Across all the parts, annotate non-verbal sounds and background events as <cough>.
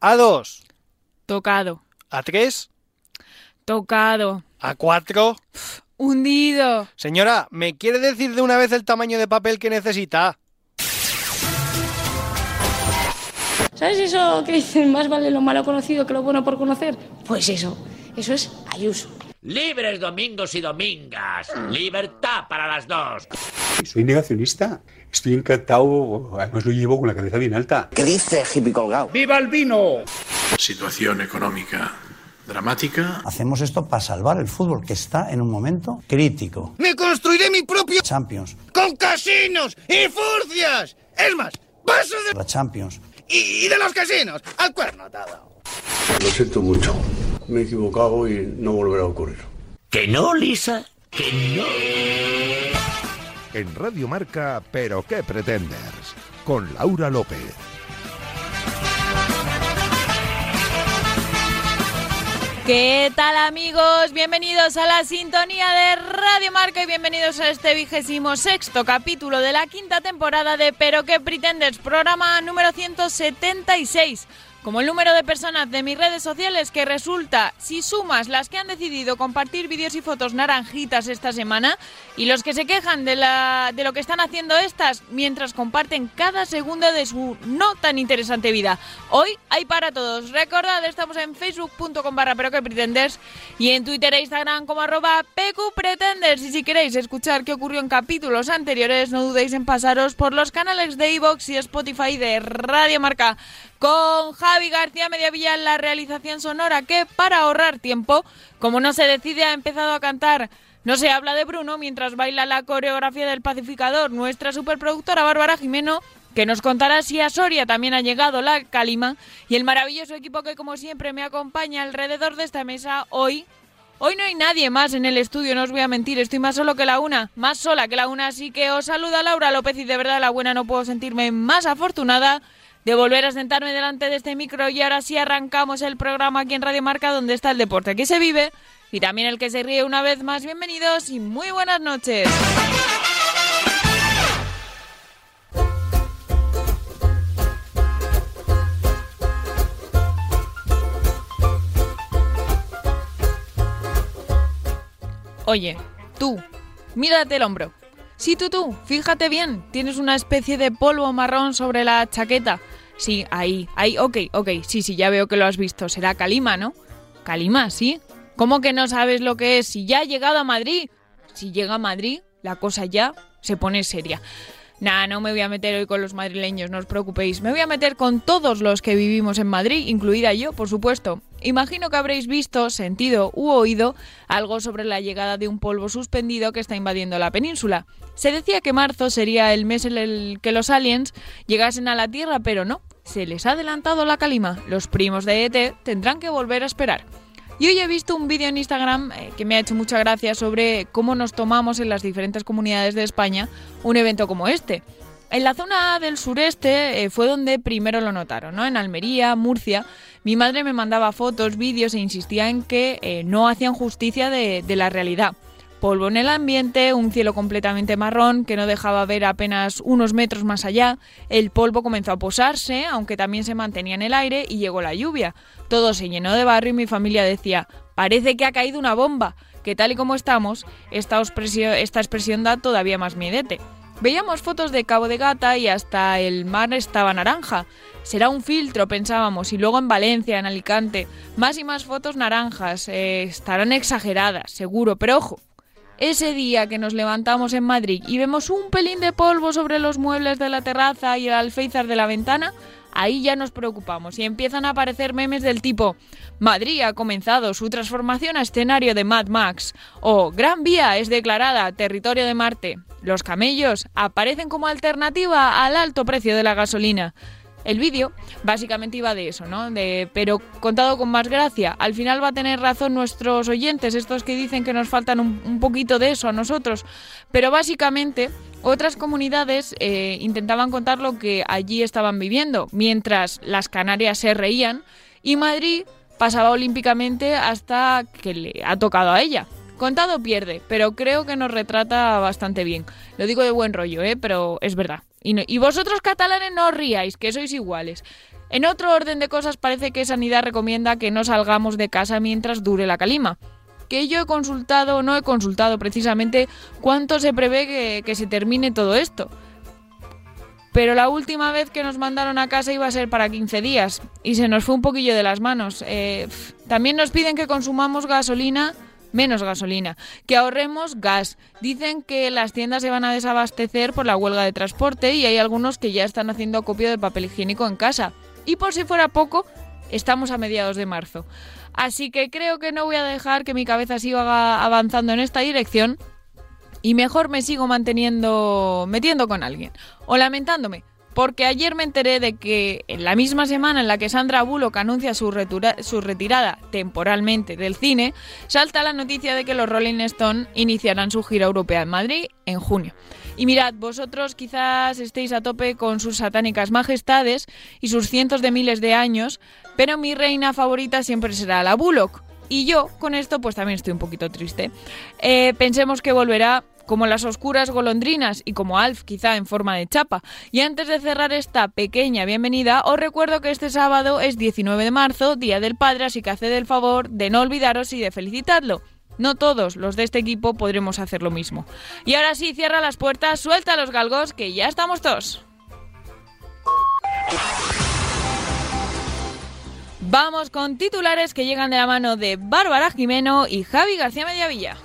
A dos. Tocado. A tres. Tocado. A cuatro. Hundido. Señora, ¿me quiere decir de una vez el tamaño de papel que necesita? ¿Sabes eso que dicen más vale lo malo conocido que lo bueno por conocer? Pues eso, eso es Ayuso. Libres domingos y domingas. Libertad para las dos. Soy negacionista. Estoy encantado, además lo llevo con la cabeza bien alta. ¿Qué dice hippie colgado? ¡Viva el vino! Situación económica dramática. Hacemos esto para salvar el fútbol, que está en un momento crítico. ¡Me construiré mi propio Champions! ¡Con casinos y furcias! Es más, paso de La Champions. y, y de los casinos al cuerno atado. Lo siento mucho. Me he equivocado y no volverá a ocurrir. ¿Que no, Lisa? ¿Que no? En Radio Marca, Pero qué pretenders, con Laura López. ¿Qué tal amigos? Bienvenidos a la sintonía de Radio Marca y bienvenidos a este vigésimo sexto capítulo de la quinta temporada de Pero qué pretendes, programa número 176. Como el número de personas de mis redes sociales que resulta, si sumas las que han decidido compartir vídeos y fotos naranjitas esta semana y los que se quejan de, la, de lo que están haciendo estas mientras comparten cada segundo de su no tan interesante vida. Hoy hay para todos. Recordad, estamos en facebook.com barra pero que pretendes y en Twitter e Instagram como arroba pqpretenders. Y si queréis escuchar qué ocurrió en capítulos anteriores, no dudéis en pasaros por los canales de iVoox y Spotify de Radio Marca con Javi García Mediavilla en la realización sonora que para ahorrar tiempo, como no se decide, ha empezado a cantar. No se habla de Bruno mientras baila la coreografía del pacificador. Nuestra superproductora Bárbara Jimeno que nos contará si a Soria también ha llegado la calima. Y el maravilloso equipo que como siempre me acompaña alrededor de esta mesa hoy. Hoy no hay nadie más en el estudio, no os voy a mentir, estoy más solo que la una, más sola que la una, así que os saluda Laura López y de verdad la buena no puedo sentirme más afortunada de volver a sentarme delante de este micro y ahora sí arrancamos el programa aquí en Radio Marca donde está el deporte que se vive y también el que se ríe una vez más. Bienvenidos y muy buenas noches. Oye, tú, mírate el hombro. Sí, tú, tú, fíjate bien, tienes una especie de polvo marrón sobre la chaqueta. Sí, ahí, ahí, ok, ok, sí, sí, ya veo que lo has visto. Será Calima, ¿no? Calima, sí. ¿Cómo que no sabes lo que es? Si ya ha llegado a Madrid. Si llega a Madrid, la cosa ya se pone seria. Nah, no me voy a meter hoy con los madrileños, no os preocupéis. Me voy a meter con todos los que vivimos en Madrid, incluida yo, por supuesto. Imagino que habréis visto, sentido u oído algo sobre la llegada de un polvo suspendido que está invadiendo la península. Se decía que marzo sería el mes en el que los aliens llegasen a la Tierra, pero no. Se les ha adelantado la calima. Los primos de ET tendrán que volver a esperar. Y hoy he visto un vídeo en Instagram eh, que me ha hecho mucha gracia sobre cómo nos tomamos en las diferentes comunidades de España un evento como este. En la zona del sureste eh, fue donde primero lo notaron, ¿no? En Almería, Murcia. Mi madre me mandaba fotos, vídeos e insistía en que eh, no hacían justicia de, de la realidad. Polvo en el ambiente, un cielo completamente marrón que no dejaba ver apenas unos metros más allá. El polvo comenzó a posarse, aunque también se mantenía en el aire, y llegó la lluvia. Todo se llenó de barro y mi familia decía, parece que ha caído una bomba, que tal y como estamos, esta expresión, da todavía más miedete. Veíamos fotos de Cabo de Gata y hasta el mar estaba naranja. Será un filtro, pensábamos, y luego en Valencia, en Alicante, más y más fotos naranjas. Eh, estarán exageradas, seguro, pero ojo, ese día que nos levantamos en Madrid y vemos un pelín de polvo sobre los muebles de la terraza y el alféizar de la ventana, ahí ya nos preocupamos y empiezan a aparecer memes del tipo Madrid ha comenzado su transformación a escenario de Mad Max o Gran Vía es declarada territorio de Marte. Los camellos aparecen como alternativa al alto precio de la gasolina. El vídeo básicamente iba de eso, ¿no? Pero contado con más gracia. Al final va a tener razón nuestros oyentes, estos que dicen que nos faltan un, un poquito de eso a nosotros. Pero básicamente otras comunidades eh, intentaban contar lo que allí estaban viviendo, mientras las Canarias se reían y Madrid pasaba olímpicamente hasta que le ha tocado a ella. Contado pierde, pero creo que nos retrata bastante bien. Lo digo de buen rollo, ¿eh? pero es verdad. Y, vosotros catalanes no os ríais, que sois iguales. En otro orden de cosas parece que Sanidad recomienda que no salgamos de casa mientras dure la calima. Que yo he consultado, no he consultado precisamente cuánto se prevé que, se termine todo esto. Pero la última vez que nos mandaron a casa iba a ser para 15 días y se nos fue un poquillo de las manos. Eh, también nos piden que consumamos gasolina, menos gasolina, que ahorremos gas. Dicen que las tiendas se van a desabastecer por la huelga de transporte y hay algunos que ya están haciendo acopio de papel higiénico en casa. Y por si fuera poco, estamos a mediados de marzo. Así que creo que no voy a dejar que mi cabeza siga avanzando en esta dirección y mejor me sigo manteniendo metiendo con alguien o lamentándome. Porque ayer me enteré de que en la misma semana en la que Sandra Bullock anuncia su, retirada temporalmente del cine, salta la noticia de que los Rolling Stone iniciarán su gira europea en Madrid en junio. Y mirad, vosotros quizás estéis a tope con sus satánicas majestades y sus cientos de miles de años, pero mi reina favorita siempre será la Bullock. Y yo con esto pues también estoy un poquito triste. Eh, pensemos que volverá como las oscuras golondrinas y como Alf quizá en forma de chapa. Y antes de cerrar esta pequeña bienvenida, os recuerdo que este sábado es 19 de marzo, Día del Padre, así que haced el favor de no olvidaros y de felicitadlo. No todos los de este equipo podremos hacer lo mismo. Y ahora sí, cierra las puertas, suelta los galgos, que ya estamos todos. Vamos con titulares que llegan de la mano de Bárbara Jimeno y Javi García Mediavilla.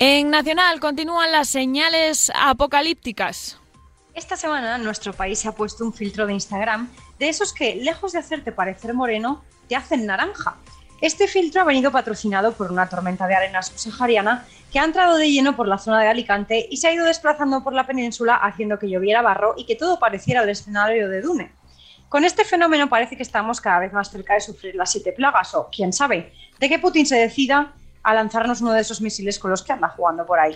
En Nacional continúan las señales apocalípticas. Esta semana nuestro país se ha puesto un filtro de Instagram de esos que, lejos de hacerte parecer moreno, te hacen naranja. Este filtro ha venido patrocinado por una tormenta de arena subsahariana que ha entrado de lleno por la zona de Alicante y se ha ido desplazando por la península haciendo que lloviera barro y que todo pareciera el escenario de Dune. Con este fenómeno parece que estamos cada vez más cerca de sufrir las siete plagas o, quién sabe, de que Putin se decida a lanzarnos uno de esos misiles con los que anda jugando por ahí.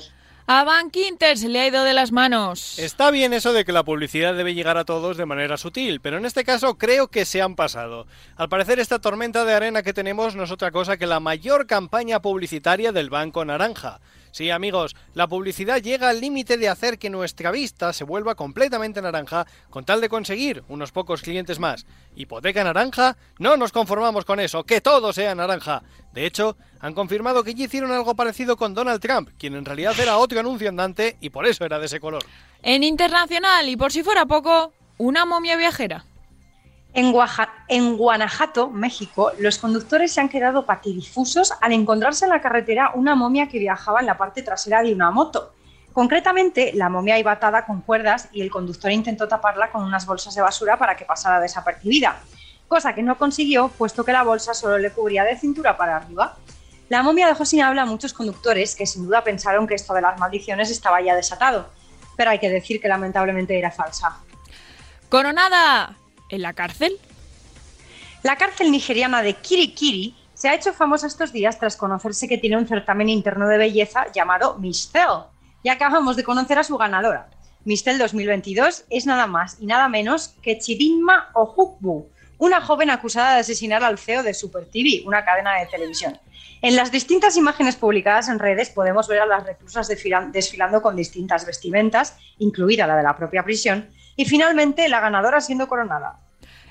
A Van Quinter se le ha ido de las manos. Está bien eso de que la publicidad debe llegar a todos de manera sutil, pero en este caso creo que se han pasado. Al parecer esta tormenta de arena que tenemos no es otra cosa que la mayor campaña publicitaria del Banco Naranja. Sí, amigos, la publicidad llega al límite de hacer que nuestra vista se vuelva completamente naranja con tal de conseguir unos pocos clientes más. ¿Hipoteca naranja? No nos conformamos con eso, que todo sea naranja. De hecho, han confirmado que ya hicieron algo parecido con Donald Trump, quien en realidad era otro anuncio andante y por eso era de ese color. En internacional, y por si fuera poco, una momia viajera. En, Guaja- Guanajuato, México, los conductores se han quedado patidifusos al encontrarse en la carretera una momia que viajaba en la parte trasera de una moto. Concretamente, la momia iba atada con cuerdas y el conductor intentó taparla con unas bolsas de basura para que pasara desapercibida, cosa que no consiguió puesto que la bolsa solo le cubría de cintura para arriba. La momia dejó sin habla a muchos conductores que sin duda pensaron que esto de las maldiciones estaba ya desatado, pero hay que decir que lamentablemente era falsa. Coronada en la cárcel. La cárcel nigeriana de Kirikiri se ha hecho famosa estos días tras conocerse que tiene un certamen interno de belleza llamado Miss Cell, y acabamos de conocer a su ganadora. Miss Cell 2022 es nada más y nada menos que Chidinma Ojukwu, una joven acusada de asesinar al CEO de Super TV, una cadena de televisión. En las distintas imágenes publicadas en redes podemos ver a las reclusas desfilan- desfilando con distintas vestimentas, incluida la de la propia prisión, y finalmente la ganadora siendo coronada.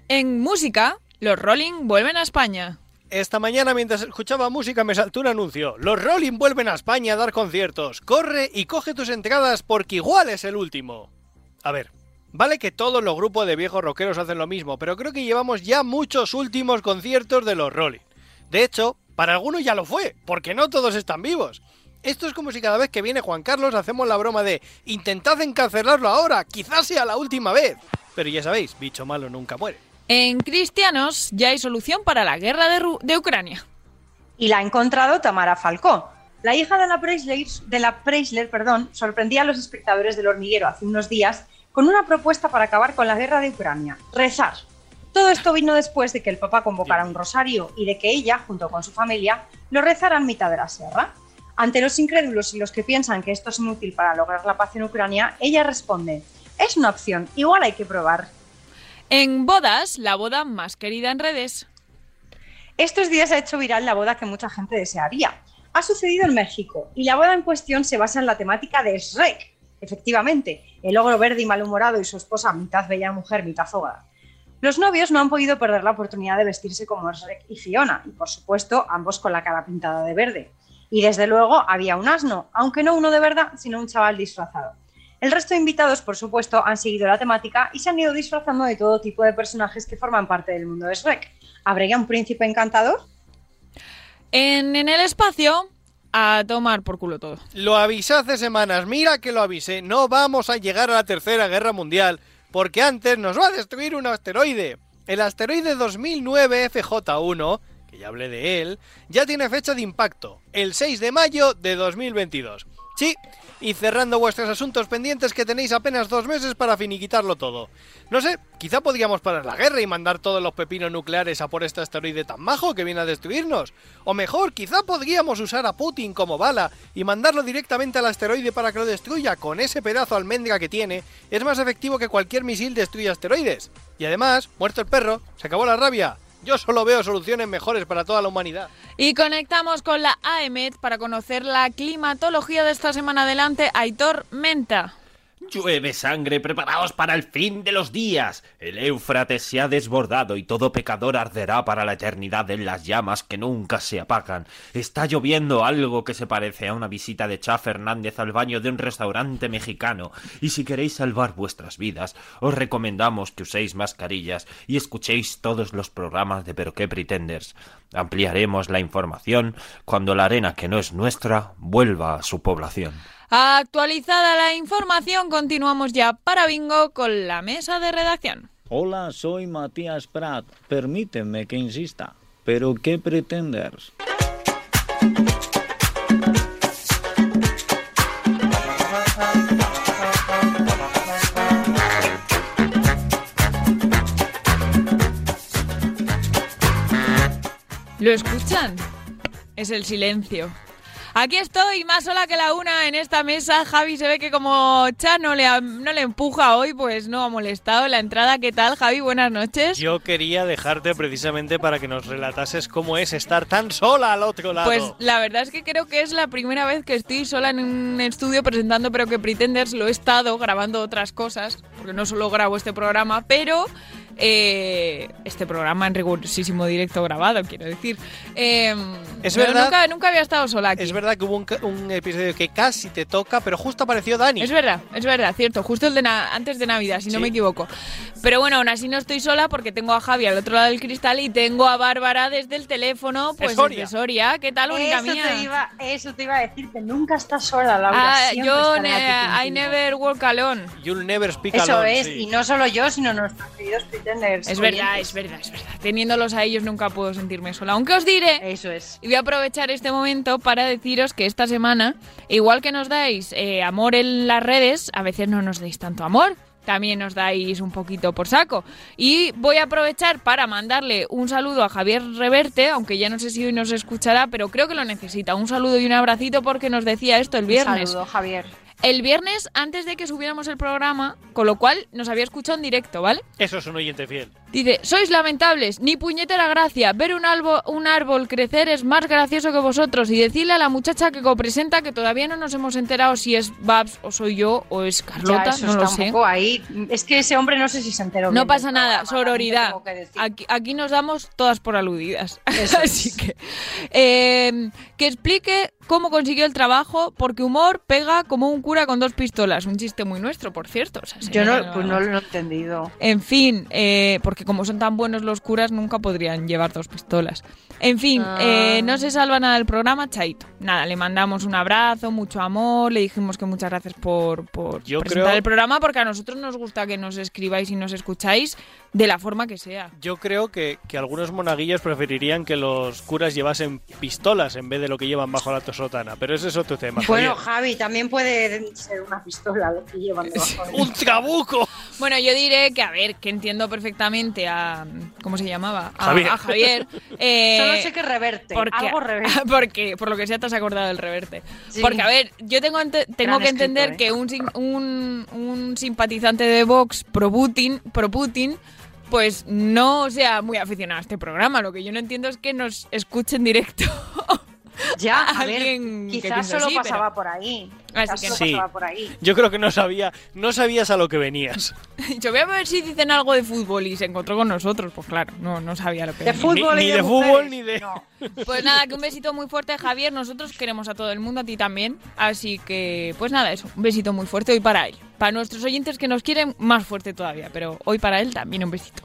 En música, los Rolling vuelven a España. Esta mañana mientras escuchaba música me saltó un anuncio. Los Rolling vuelven a España a dar conciertos. Corre y coge tus entradas porque igual es el último. A ver, vale que todos los grupos de viejos rockeros hacen lo mismo, pero creo que llevamos ya muchos últimos conciertos de los Rolling. De hecho, para algunos ya lo fue, porque no todos están vivos. Esto es como si cada vez que viene Juan Carlos hacemos la broma de intentad encarcelarlo ahora, quizás sea la última vez. Pero ya sabéis, bicho malo nunca muere. En cristianos ya hay solución para la guerra de, Ru- de Ucrania. y la ha encontrado Tamara Falcó. La hija de la Preisler, de la Preisler perdón, sorprendía a los espectadores del hormiguero hace unos días con una propuesta para acabar con la guerra de Ucrania, rezar. Todo esto vino después de que el Papa convocara un rosario y de que ella, junto con su familia, lo rezara en mitad de la sierra. Ante los incrédulos y los que piensan que esto es inútil para lograr la paz en Ucrania, ella responde, es una opción, igual hay que probar. En bodas, la boda más querida en redes. Estos días ha hecho viral la boda que mucha gente desearía. ha sucedido en México y la boda en cuestión se basa en la temática de Shrek. Efectivamente, el ogro verde y malhumorado y su esposa, mitad bella mujer, mitad fogada. Los novios no han podido perder la oportunidad de vestirse como Shrek y Fiona, y por supuesto, ambos con la cara pintada de verde. Y desde luego había un asno, aunque no uno de verdad, sino un chaval disfrazado. El resto de invitados, por supuesto, han seguido la temática y se han ido disfrazando de todo tipo de personajes que forman parte del mundo de Shrek. ¿Habría un príncipe encantador? En, en el espacio, a tomar por culo todo. Lo avisé hace semanas, mira que lo avisé. No vamos a llegar a la Tercera Guerra Mundial, porque antes nos va a destruir un asteroide. El asteroide 2009 FJ1, que ya hablé de él, ya tiene fecha de impacto, el 6 de mayo de 2022. Sí, y cerrando vuestros asuntos pendientes que tenéis apenas dos meses para finiquitarlo todo. No sé, quizá podríamos parar la guerra y mandar todos los pepinos nucleares a por este asteroide tan majo que viene a destruirnos. O mejor, quizá podríamos usar a Putin como bala y mandarlo directamente al asteroide para que lo destruya. Con ese pedazo almendra que tiene, es más efectivo que cualquier misil destruya asteroides. Y además, muerto el perro, se acabó la rabia. Yo solo veo soluciones mejores para toda la humanidad. Y conectamos con la AEMET para conocer la climatología de esta semana adelante. Aitor Menta. Llueve sangre, preparaos para el fin de los días. El Éufrates se ha desbordado y todo pecador arderá para la eternidad en las llamas que nunca se apagan. Está lloviendo algo que se parece a una visita de Cha Fernández al baño de un restaurante mexicano. Y si queréis salvar vuestras vidas, os recomendamos que uséis mascarillas y escuchéis todos los programas de Pero qué Pretenders. Ampliaremos la información cuando la arena que no es nuestra vuelva a su población. Actualizada la información, continuamos ya para Bingo con la mesa de redacción. Hola, soy Matías Prat. Permíteme que insista. ¿Pero qué pretendes? ¿Lo escuchan? Es el silencio. Aquí estoy, más sola que la una en esta mesa. Javi se ve que como Cha no le, no le empuja hoy, pues no ha molestado la entrada. ¿Qué tal, Javi? Buenas noches. Yo quería dejarte precisamente para que nos relatases cómo es estar tan sola al otro lado. Pues la verdad es que creo que es la primera vez que estoy sola en un estudio presentando Pero que Pretenders. Lo he estado grabando otras cosas, porque no solo grabo este programa, pero eh, este programa en rigurosísimo directo grabado, quiero decir. Eh, Es pero verdad- Nunca, nunca había estado sola aquí. Es verdad que hubo un, un episodio que casi te toca, pero justo apareció Dani. Es verdad, es verdad, cierto. Justo el de na- antes de Navidad, si no Sí. me equivoco. Pero bueno, aún así no estoy sola porque tengo a Javi al otro lado del cristal y tengo a Bárbara desde el teléfono, pues Soria. desde Soria. ¿Qué tal, única eso, mía? Te iba, eso te iba a decir, que nunca estás sola, Laura. Ah, yo ne- I never walk alone. You'll never speak Eso alone, es, sí. y no solo yo, sino nuestros queridos pretenders. Es verdad, es verdad, es verdad. Teniéndolos a ellos nunca puedo sentirme sola. Aunque os diré, Eso es. y voy aprovechar este momento para deciros que esta semana, igual que nos dais eh, amor en las redes, a veces no nos deis tanto amor. También nos dais un poquito por saco. Y voy a aprovechar para mandarle un saludo a Javier Reverte, aunque ya no sé si hoy nos escuchará, pero creo que lo necesita. Un saludo y un abracito porque nos decía esto el viernes. Saludo, Javier. El viernes, antes de que subiéramos el programa, con lo cual nos había escuchado en directo, ¿vale? Eso es un oyente fiel. Dice, sois lamentables, ni puñetera gracia. Ver un árbol, un árbol crecer es más gracioso que vosotros. Y decirle a la muchacha que copresenta que todavía no nos hemos enterado si es Babs o soy yo o es Carlota, Ya, eso no está lo un sé. poco ahí. Es que ese hombre no sé si se enteró. No bien pasa nada, sororidad. Aquí, aquí nos damos todas por aludidas. Eso <laughs> Así es. que, eh, que explique cómo consiguió el trabajo, porque humor pega como un cura con dos pistolas. Un chiste muy nuestro, por cierto. O sea, Yo no, pues no lo he entendido. En fin, eh, porque como son tan buenos los curas, nunca podrían llevar dos pistolas. En fin, Ah. eh, no se salva nada del programa, Chaito. Nada, le mandamos un abrazo, mucho amor, le dijimos que muchas gracias por, por Yo presentar creo- el programa, porque a nosotros nos gusta que nos escribáis y nos escucháis de la forma que sea. Yo creo que, que algunos monaguillos preferirían que los curas llevasen pistolas en vez de lo que llevan bajo la sotana, pero ese es otro tema. Bueno. Javi, también puede ser una pistola lo que llevan debajo. de- ¡Un trabuco! Bueno, yo diré que, a ver, que entiendo perfectamente a... ¿Cómo se llamaba? A Javier. a Javier. eh, Solo sé que reverte. porque, algo reverte. <laughs> porque por lo que sea te has acordado del reverte. Sí. Porque, a ver, yo tengo, ente- tengo Gran que entender escritor, ¿eh? que un, un, un simpatizante de Vox pro Putin, pro Putin, pues no sea muy aficionado a este programa. Lo que yo no entiendo es que nos escuche en directo. <laughs> Ya, a ver, quizás solo así, pero- pasaba por ahí. Quizás solo Sí. pasaba por ahí. Yo creo que no sabía, no sabías a lo que venías. <laughs> Yo voy a ver si dicen algo de fútbol y se encontró con nosotros. Pues claro, no, no sabía lo que De venía. fútbol ni y ni de, de fútbol ni de. No. <laughs> Pues nada, que un besito muy fuerte, Javier. Nosotros queremos a todo el mundo, a ti también. Así que, pues nada, eso. Un besito muy fuerte hoy para él. Para nuestros oyentes que nos quieren, más fuerte todavía. Pero hoy para él también un besito.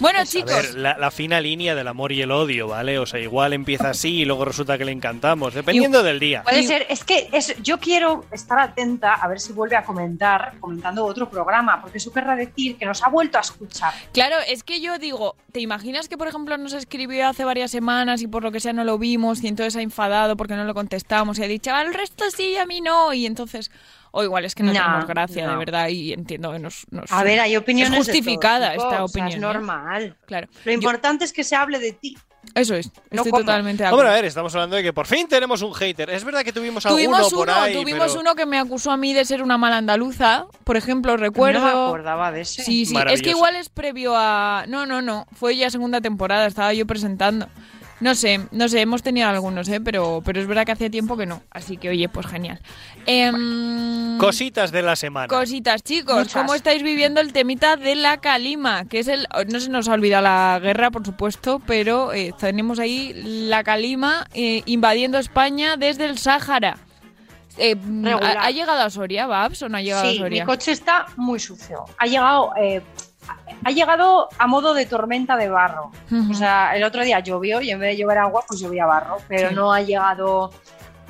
Bueno, A chicos. ver, la, la fina línea del amor y el odio, ¿vale? O sea, igual empieza así y luego resulta que le encantamos, dependiendo del día. Puede ser, es que es, yo quiero estar atenta a ver si vuelve a comentar, comentando otro programa, porque eso querrá decir que nos ha vuelto a escuchar. Claro, es que yo digo, ¿te imaginas que por ejemplo nos escribió hace varias semanas y por lo que sea no lo vimos y entonces ha enfadado porque no lo contestamos y ha dicho, al resto sí y a mí no? Y entonces, o igual es que no, No, tenemos gracia, de no. verdad, y entiendo que nos... nos- A ver, hay opiniones. Es de todo justificada tipo, esta o sea, opinión. es ¿eh? normal. Claro. Lo importante es que se hable de ti. Eso es, No estoy como. totalmente de Hombre, acuerdo. a ver, estamos hablando de que por fin tenemos un hater. Es verdad que tuvimos, Tuvimos alguno por uno, ahí, tuvimos pero- uno que me acusó a mí de ser una mala andaluza, por ejemplo, recuerdo. No me acordaba de ese. Sí, sí, es que igual es previo a... No, no, no, fue ya segunda temporada, estaba yo presentando. No sé, no sé, hemos tenido algunos, ¿eh? pero, pero es verdad que hacía tiempo que no, así que oye, pues genial. Em, Cositas de la semana. Cositas, chicos, Muchas. ¿cómo estáis viviendo el temita de la calima? Que es el. No se nos ha olvidado la guerra, por supuesto, pero eh, tenemos ahí la calima eh, invadiendo España desde el Sáhara. Eh. ¿ha, ha llegado a Soria, Babs, o no ha llegado Sí, a Soria? mi coche está muy sucio. Ha llegado, eh, ha llegado a modo de tormenta de barro. O sea, el otro día llovió y en vez de llover agua, pues llovía barro. Pero Sí. no ha llegado.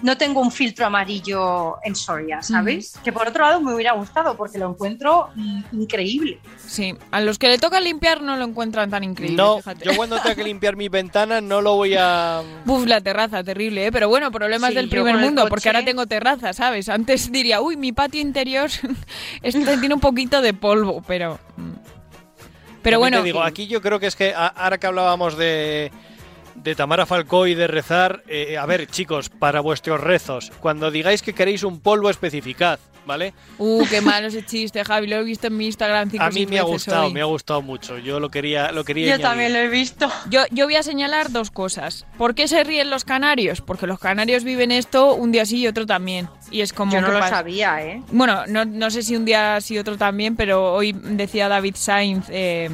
No tengo un filtro amarillo en Soria, ¿sabes? Que por otro lado me hubiera gustado porque lo encuentro mm, increíble. Sí, a los que le toca limpiar no lo encuentran tan increíble, No, fíjate. yo cuando tenga que limpiar mi ventana no lo voy a... Buf, la terraza, terrible, ¿eh? Pero bueno, problemas Sí, del primer mundo, coche- porque ahora tengo terraza, ¿sabes? Antes diría, uy, mi patio interior <laughs> este tiene un poquito de polvo, pero... Pero También bueno, te digo, aquí yo creo que es que ahora que hablábamos de, de Tamara Falcó y de rezar, eh, a ver, chicos, para vuestros rezos, cuando digáis que queréis un polvo, especificad, ¿vale? uh, qué malo ese chiste, Javi, lo he visto en mi Instagram cinco A mí me ha gustado, hoy. me ha gustado mucho. Yo lo quería, lo quería Yo añadir. también lo he visto. Yo, yo voy a señalar dos cosas. ¿Por qué se ríen los canarios? Porque los canarios viven esto un día sí y otro también. Y es como Yo no ¿qué lo pasa? sabía, ¿eh? Bueno, no, no sé si un día sí otro también, pero hoy decía David Sainz eh,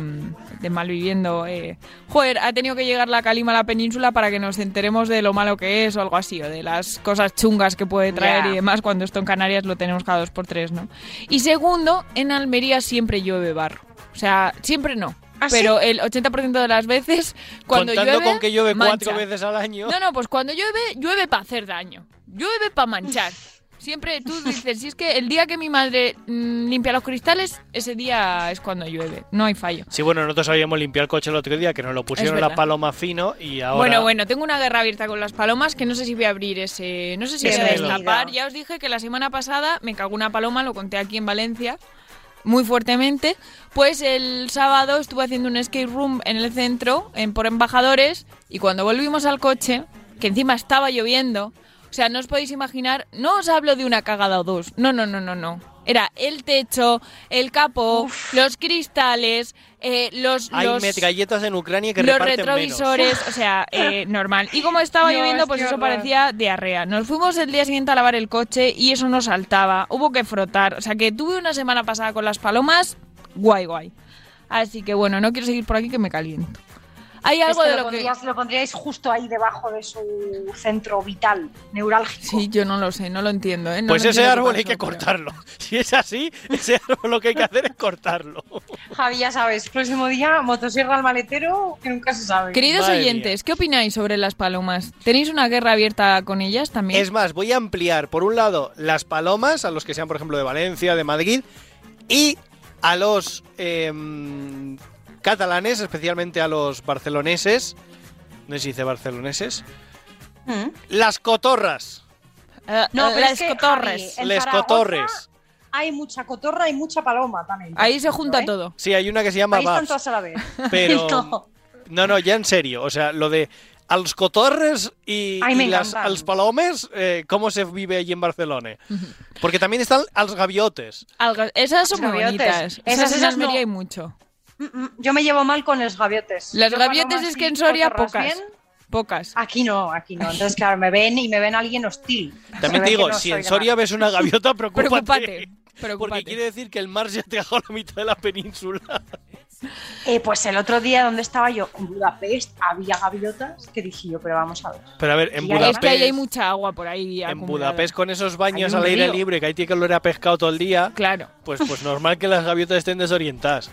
de Malviviendo, eh, joder, ha tenido que llegar la calima a la península para que nos enteremos de lo malo que es o algo así, o de las cosas chungas que puede traer y demás, cuando esto en Canarias lo tenemos cada dos por tres, ¿no? Y segundo, en Almería siempre llueve barro. O sea, siempre no. ¿Ah, sí? Pero el 80% de las veces, <laughs> cuando Contando llueve. con que llueve mancha. cuatro veces al año. No, no, pues cuando llueve, llueve para hacer daño. Llueve para manchar. Siempre tú dices, si es que el día que mi madre mm, limpia los cristales, ese día es cuando llueve. No hay fallo. Sí, bueno, nosotros habíamos limpiado el coche el otro día, que nos lo pusieron Es la verdad. paloma fino y ahora... Bueno, bueno, tengo una guerra abierta con las palomas que no sé si voy a abrir ese. No sé si voy a destapar. Ya os dije que la semana pasada me cagó una paloma, lo conté aquí en Valencia. Muy fuertemente. Pues el sábado estuve haciendo un escape room en el centro, en, por embajadores, y cuando volvimos al coche, que encima estaba lloviendo, o sea, no os podéis imaginar, no os hablo de una cagada o dos, no, no, no, no, no. Era el techo, el capó, los cristales, eh, los, Hay los, galletas en Ucrania que los reparten retrovisores, o sea, eh, normal. Y como estaba Dios, lloviendo, pues eso horror. parecía diarrea. Nos fuimos el día siguiente a lavar el coche y eso nos saltaba. Hubo que frotar. O sea, que tuve una semana pasada con las palomas, guay, guay. Así que bueno, no quiero seguir por aquí que me caliento. Hay algo Es que de lo, lo que... pondrías- lo pondríais justo ahí debajo de su centro vital, neurálgico. Sí, yo no lo sé, no lo entiendo. ¿eh? No Pues lo ese árbol hay que pero- cortarlo. <laughs> Si es así, ese árbol lo que hay que hacer es cortarlo. <laughs> Javi, ya sabes, próximo día, motosierra al maletero, que nunca se sabe. Queridos Madre oyentes, ¿qué opináis sobre las palomas? ¿Tenéis una guerra abierta con ellas también? Es más, voy a ampliar, por un lado, las palomas, a los que sean, por ejemplo, de Valencia, de Madrid, y a los em, catalanes, especialmente a los barceloneses. No sé si dice barceloneses. ¿Mm? Las cotorras. Eh, No, eh, pero las que, cotorres. Cotorres. Hay mucha cotorra y mucha paloma también. Ahí se junta ¿eh? todo. Sí, hay una que se llama Ahí están Babs. todas a la vez. Pero. <laughs> No. No, no, ya en serio. O sea, lo de. A los cotorres y, Ay, y las, a los palomes, eh, ¿cómo se vive allí en Barcelona? Porque también están a los gaviotes. Esas son Las muy gaviotes. bonitas. Esas, Esas- esas no. hay mucho. Mm, mm, Yo me llevo mal con los gaviotes. Las Yo gaviotes es que en Soria pocas. bien, pocas. Aquí no, aquí no. Entonces, claro, me ven y me ven alguien hostil. También te digo, no si en Soria ves una gaviota, <laughs> preocúpate. Preocúpate, Porque preocúpate. quiere decir que el mar se ha tragado la mitad de la península. Eh, pues el otro día donde estaba yo, en Budapest, había gaviotas que dije yo, pero vamos a ver. Pero a ver, en Y ahí- Es que ahí hay Budapest, mucha agua por ahí. en. Budapest con esos baños al aire libre, que ahí tiene que oler a pescado todo el día, Claro. pues, pues normal que las gaviotas estén desorientadas.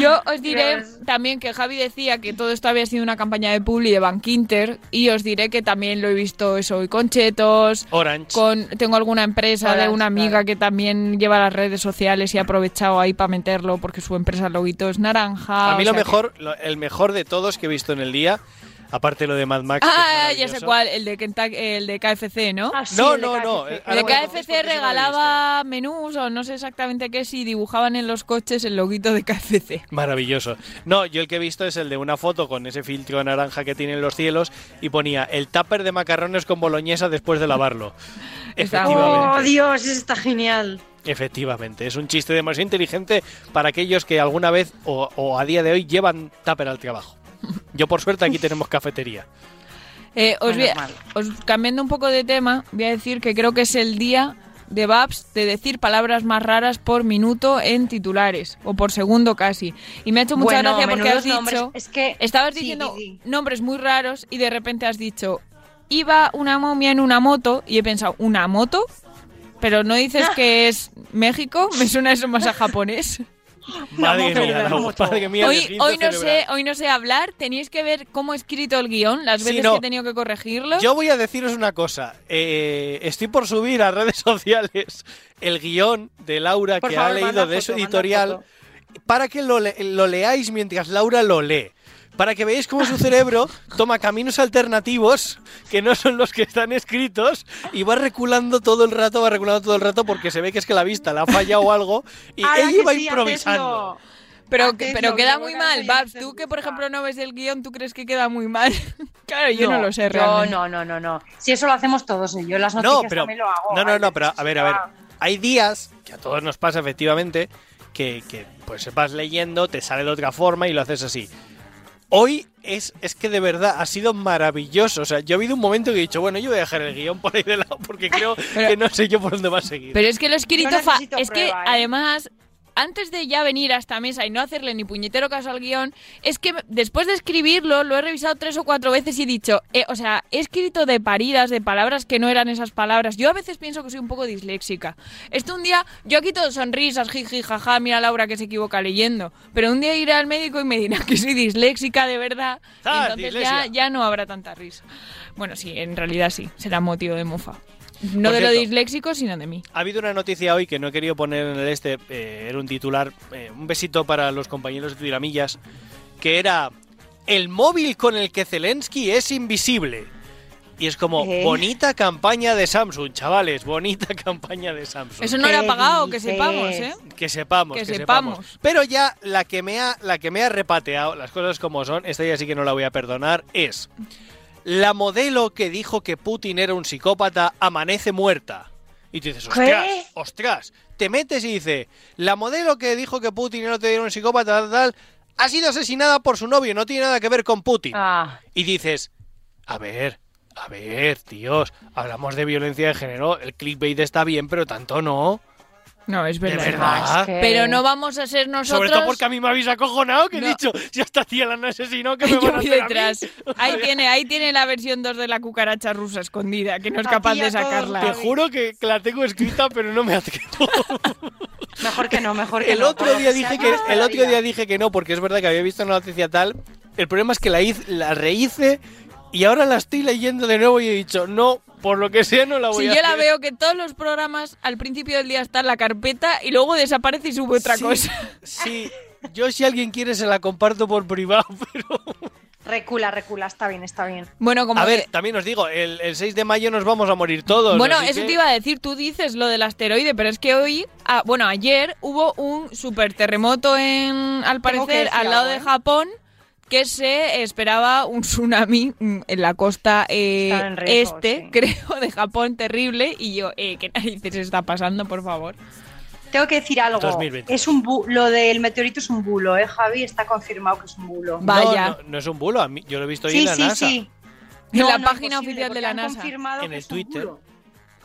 Yo os diré Dios. también que Javi decía que todo esto había sido una campaña de Publi de Bankinter y os diré que también lo he visto eso hoy con Chetos, Orange. con tengo alguna empresa de una amiga claro. que también lleva las redes sociales y ha aprovechado ahí para meterlo porque su empresa loguito es naranja. A mí lo que- mejor, lo- el mejor de todos que he visto en el día, aparte lo de Mad Max. Ah, ya sé cuál, el de Kentucky- el de KFC, ¿no? Ah, sí, No, el de no, no, eh, El de Ah, bueno, entonces, ¿por KFC he regalaba menús o no sé exactamente qué si dibujaban en los coches el loguito de KFC. Maravilloso. No, yo el que he visto es el de una foto con ese filtro naranja que tienen los cielos y ponía el tupper de macarrones con boloñesa después de lavarlo. <laughs> Está Oh, Efectivamente. Dios, eso está genial. Efectivamente, es un chiste demasiado inteligente para aquellos que alguna vez o, o a día de hoy llevan tupper al trabajo. Yo por suerte aquí tenemos cafetería. Eh, os, voy os- cambiando un poco de tema, voy a decir que creo que es el día de Babs de decir palabras más raras por minuto en titulares o por segundo casi. Y me ha hecho mucha Bueno, gracia porque has dicho, nombres. Es que- estabas sí, diciendo sí, sí. nombres muy raros y de repente has dicho, iba una momia en una moto y he pensado, ¿una moto? Pero no dices <laughs> que es México, me suena eso más a japonés. <laughs> Madre mía, moto. madre mía, Hoy, no sé, cerebral. hoy no sé hablar, tenéis que ver cómo he escrito el guion, las Sí, veces no. que he tenido que corregirlo. Yo voy a deciros una cosa. eh, estoy por subir a redes <laughs> sociales el guion de Laura Por que favor, ha leído de su foto, editorial para que lo, le- lo leáis mientras Laura lo lee. Para que veáis cómo su cerebro toma caminos alternativos que no son los que están escritos y va reculando todo el rato, va reculando todo el rato porque se ve que es que la vista le ha fallado o algo y Ahora ella va sí, improvisando. Pero, queda que muy mal, Babs. Tú que, por ejemplo, no ves el guion, ¿tú crees que queda muy mal? <laughs> claro, yo no, lo sé realmente. no, no, no, no. Si eso lo hacemos todos, ¿eh? yo en las No, noticias pero también lo hago. no, no, no, pero a ver, que a ver. Hay días que a todos nos pasa efectivamente que, que pues vas leyendo, te sale de otra forma y lo haces así. Hoy es, es que de verdad ha sido maravilloso. O sea, yo he habido un momento que he dicho, bueno, yo voy a dejar el guion por ahí de lado porque creo <laughs> Pero- que no sé yo por dónde va a seguir. Pero es que lo he escrito fa- necesito Es que ¿eh? además, antes de ya venir a esta mesa y no hacerle ni puñetero caso al guion, es que después de escribirlo lo he revisado tres o cuatro veces y he dicho, eh, o sea, he escrito de paridas, de palabras que no eran esas palabras. Yo a veces pienso que soy un poco disléxica. Esto un día, yo aquí todo sonrisas, jiji, jaja, mira a Laura que se equivoca leyendo. Pero un día iré al médico y me dirá que soy disléxica de verdad. y Ah, entonces ya, ya no habrá tanta risa. Bueno, sí, en realidad sí, será motivo de mofa. No Por de lo disléxico, sino de mí. Ha habido una noticia hoy que no he querido poner en el este, eh, era un titular, eh, un besito para los compañeros de Tiramillas, que era el móvil con el que Zelensky es invisible. Y es como, ¿Eh? bonita campaña de Samsung, chavales, bonita <laughs> campaña de Samsung. Eso no era ¿Qué pagado, que sepamos, ¿eh? Que sepamos, Que que, sepamos. sepamos. Pero ya la que me ha la que me ha repateado, las cosas como son, esta ya sí que no la voy a perdonar, es la modelo que dijo que Putin era un psicópata amanece muerta. Y tú dices, ostras, ¿Qué? ostras, te metes y dice, la modelo que dijo que Putin era un psicópata tal, tal, ha sido asesinada por su novio, no tiene nada que ver con Putin. Ah, Y dices, a ver, a ver, tíos, hablamos de violencia de género, el clickbait está bien, pero tanto no. No, es ¿De verdad. verdad? es que- Pero no vamos a ser nosotros. Sobre todo porque a mí me habéis acojonado, que No. he dicho, si esta tía la han asesinado, que <laughs> me van a voy hacer a mí? detrás. <laughs> Ahí tiene, ahí tiene la versión 2 de la cucaracha rusa escondida, que no es capaz de sacarla. Te juro que, la tengo escrita, pero no me atrevo. <laughs> mejor que no, mejor que El no. otro día que dije que no el otro día dije que no, porque es verdad que había visto una noticia tal. El problema es que la, hice- la rehice y ahora la estoy leyendo de nuevo y he dicho, no, por lo que sea no la voy Si a yo la hacer". veo que todos los programas al principio del día está en la carpeta y luego desaparece y sube otra Sí, cosa. Sí, yo si alguien quiere se la comparto por privado, <laughs> pero... Recula, recula, está bien, está bien. Bueno, como A ver, también os digo, el, el 6 de mayo nos vamos a morir todos. Bueno, eso que- te iba a decir, tú dices lo del asteroide, pero es que hoy, ah, bueno, ayer hubo un super terremoto en, al parecer, decir al lado algo, de ¿eh? Japón, que se esperaba un tsunami mm, en la costa eh, Está en riesgo, este, sí. creo, de Japón, terrible, y yo, eh, ¿qué narices está pasando, por favor? Tengo que decir algo. 2020. Es un bu- lo del meteorito es un bulo, ¿eh, Javi? Está confirmado que es un bulo. No, no, no es un bulo, yo lo he visto hoy Sí, en la sí, NASA. sí. En No, la no, página oficial de la NASA. confirmado En el Twitter.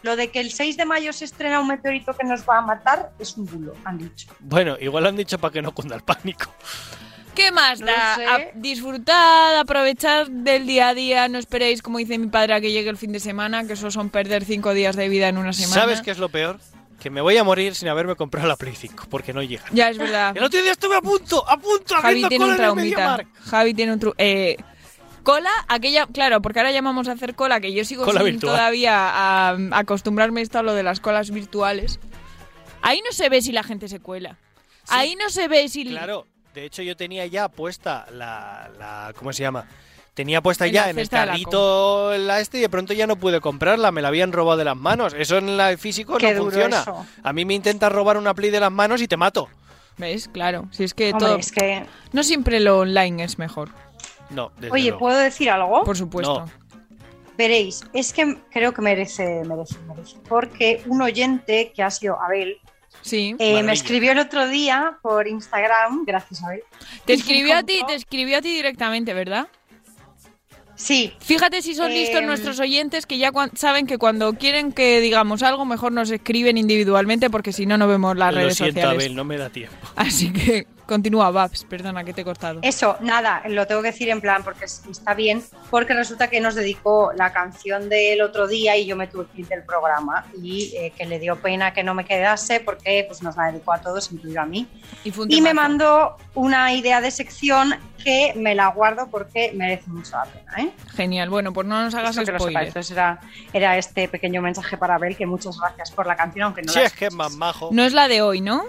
Lo de que el 6 de mayo se estrena un meteorito que nos va a matar es un bulo, han dicho. Bueno, igual lo han dicho para que no cunda el pánico. ¿Qué más No da? sé. A- disfrutad, aprovechad del día a día, no esperéis, como dice mi padre, a que llegue el fin de semana, que eso son perder cinco días de vida en una semana. ¿Sabes qué es lo peor? Que me voy a morir sin haberme comprado la Play 5, porque no llega. Ya, es verdad. <laughs> El otro día estuve a punto, a punto, Javi abriendo tiene un cola traumita. Javi tiene un tru eh, cola, aquella, claro, porque ahora llamamos a hacer cola, que yo sigo Cola sin virtual. todavía a, a acostumbrarme esto a lo de las colas virtuales. Ahí no se ve si la gente se cuela. Ahí no se ve si Claro, de hecho yo tenía ya puesta la, la ¿cómo se llama? Tenía puesta En ya en el de la carrito la este y de pronto ya no pude comprarla, me la habían robado de las manos. Eso en la físico Qué no duro funciona. eso. A mí me intentas robar una Play de las manos y te mato. ¿Ves? Claro. Si es que Hombre, todo. es que- No siempre lo online es mejor. No, desde Oye, luego. ¿puedo decir algo? Por supuesto. Veréis, es que creo que merece, merece, merece. Porque un oyente que ha sido Abel Sí. eh, me escribió el otro día por Instagram, gracias Abel. Te y me escribió a ti, te escribió a ti directamente, ¿verdad? Sí. Fíjate si son listos Em, nuestros oyentes que ya saben que cuando quieren que digamos algo, mejor nos escriben individualmente porque si no, no vemos las Lo redes siento, sociales. Abel, no me da tiempo. Así que continúa, Babs. Perdona que te he cortado. Eso, nada, lo tengo que decir en plan porque es- está bien, porque resulta que nos dedicó la canción del otro día y yo me tuve que ir del programa y eh, que le dio pena que no me quedase porque pues nos la dedicó a todos, incluido a mí. Y, me mandó una idea de sección que me la guardo porque merece mucho la pena. ¿eh? Genial. Bueno, pues no nos hagas Eso que lo spoiler. Entonces era, era este pequeño mensaje para Abel, que muchas gracias por la canción, aunque no Sí, la es que es más majo. No es la de hoy, ¿no?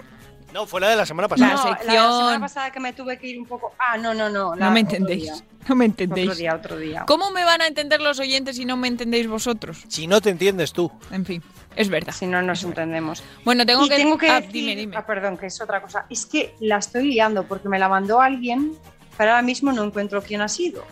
No, fue la de la semana pasada. La No, la de la sección. semana pasada que me tuve que ir un poco. Ah, no, no, no. la- No me entendéis. No me entendéis. Otro día, otro día. ¿Cómo me van a entender los oyentes si no me entendéis vosotros? Si no te entiendes tú. En fin, es verdad. Si no nos entendemos. Bueno, tengo y que... tengo que ah, decir- dime, dime. ah, perdón, que es otra cosa. Es que la estoy liando porque me la mandó alguien, pero ahora mismo no encuentro quién ha sido.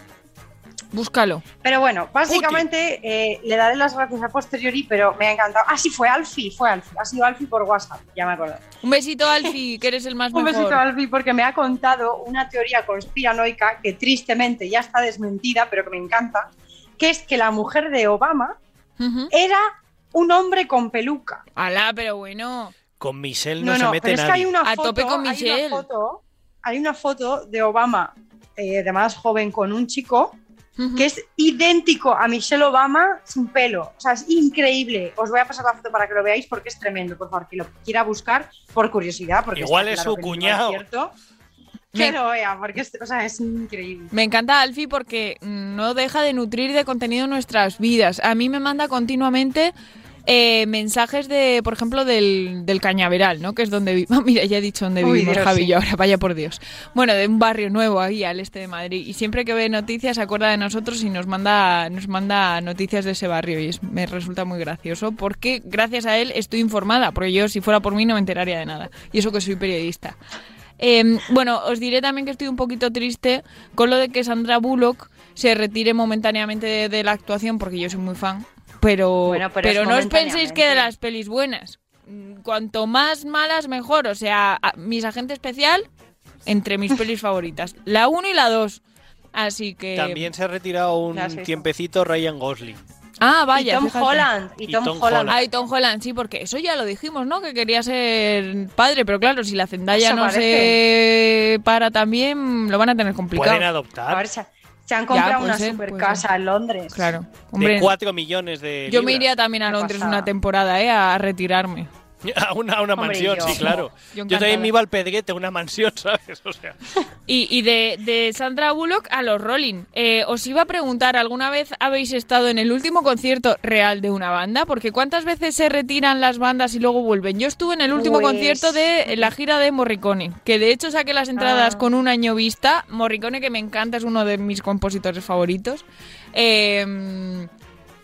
Búscalo. Pero bueno, básicamente eh, le daré las gracias a posteriori, pero me ha encantado. Ah, sí, fue Alfie, fue Alfie. Ha sido Alfie por WhatsApp, ya me acuerdo. Un besito, Alfie, que eres el más <laughs> Un mejor. besito a Alfie porque me ha contado una teoría conspiranoica que tristemente ya está desmentida, pero que me encanta, que es que la mujer de Obama era un hombre con peluca. Alá, pero bueno. Con Michelle no, No, se no, mete pero es que hay una A foto, tope con hay Michelle. una foto, hay una foto de Obama, eh, de más joven, con un chico Que es idéntico a Michelle Obama sin pelo. O sea, es increíble. Os voy a pasar la foto para que lo veáis porque es tremendo. Por favor, que lo quiera buscar por curiosidad. Porque Igual es claro su que no cuñado. cierto. Me- Que lo vea, porque es, o sea, es increíble. Me encanta Alfie porque no deja de nutrir de contenido nuestras vidas. A mí me manda continuamente eh, mensajes de, por ejemplo, del, del Cañaveral, ¿no? Que es donde vivimos. <laughs> mira, ya he dicho dónde Uy, vivimos, Dios, Javi, sí. y ahora, vaya por Dios. Bueno, de un barrio nuevo ahí al este de Madrid. Y siempre que ve noticias se acuerda de nosotros y nos manda, nos manda noticias de ese barrio. Y es- me resulta muy gracioso porque gracias a él estoy informada. Porque yo, si fuera por mí, no me enteraría de nada. Y eso que soy periodista. Eh, bueno, os diré también que estoy un poquito triste con lo de que Sandra Bullock se retire momentáneamente de, de la actuación, porque yo soy muy fan. Pero, Bueno, pero pero, es no os penséis que de las pelis buenas. Mm, Cuanto más malas, mejor. O sea, a- Mis Agente Especial, entre mis pelis favoritas. La 1 y la 2. Así que... También se ha retirado un tiempecito Ryan Gosling. Ah, vaya. y Tom fíjate. Holland. Y Y Tom, Tom Holland. Holland. Ay, Tom Holland, sí, porque eso ya lo dijimos, ¿no? Que quería ser padre, pero claro, si la Zendaya Eso no parece. se para también, lo van a tener complicado. Pueden A adoptar ver, se, han comprado Ya, una ser, super casa en Londres. Claro. de Hombre, 4 millones de yo me iría también a Londres una temporada, ¿eh? A retirarme. <laughs> A una, a una Hombre, mansión, yo- sí, claro. <laughs> yo Yo, también me iba al Pedreguete, una mansión, <laughs> ¿sabes? O sea, Y, y de, de Sandra Bullock a los Rolling. Eh, os iba a preguntar, ¿alguna vez habéis estado en el último concierto real de una banda? Porque ¿cuántas veces se retiran las bandas y luego vuelven? Yo estuve en el último Pues- concierto de la gira de Morricone, que de hecho saqué las entradas Ah. con un año vista. Morricone, que me encanta, es uno de mis compositores favoritos. Eh,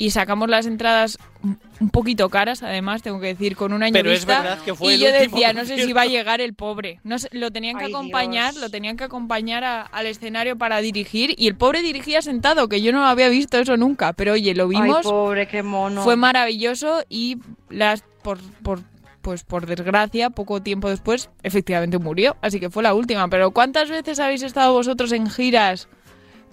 y sacamos las entradas un- poquito caras, además, tengo que decir, con un año Pero es vista. verdad que fue y el yo decía, no sé si va a llegar el pobre. No sé, lo tenían que Ay, acompañar, Dios. lo tenían que acompañar a- al escenario para dirigir y el pobre dirigía sentado, que yo no había visto eso nunca, pero oye, lo Ay, vimos, pobre, qué mono. fue maravilloso y las por, por pues por desgracia, poco tiempo después, efectivamente murió. Así que fue la última. Pero ¿cuántas veces habéis estado vosotros en giras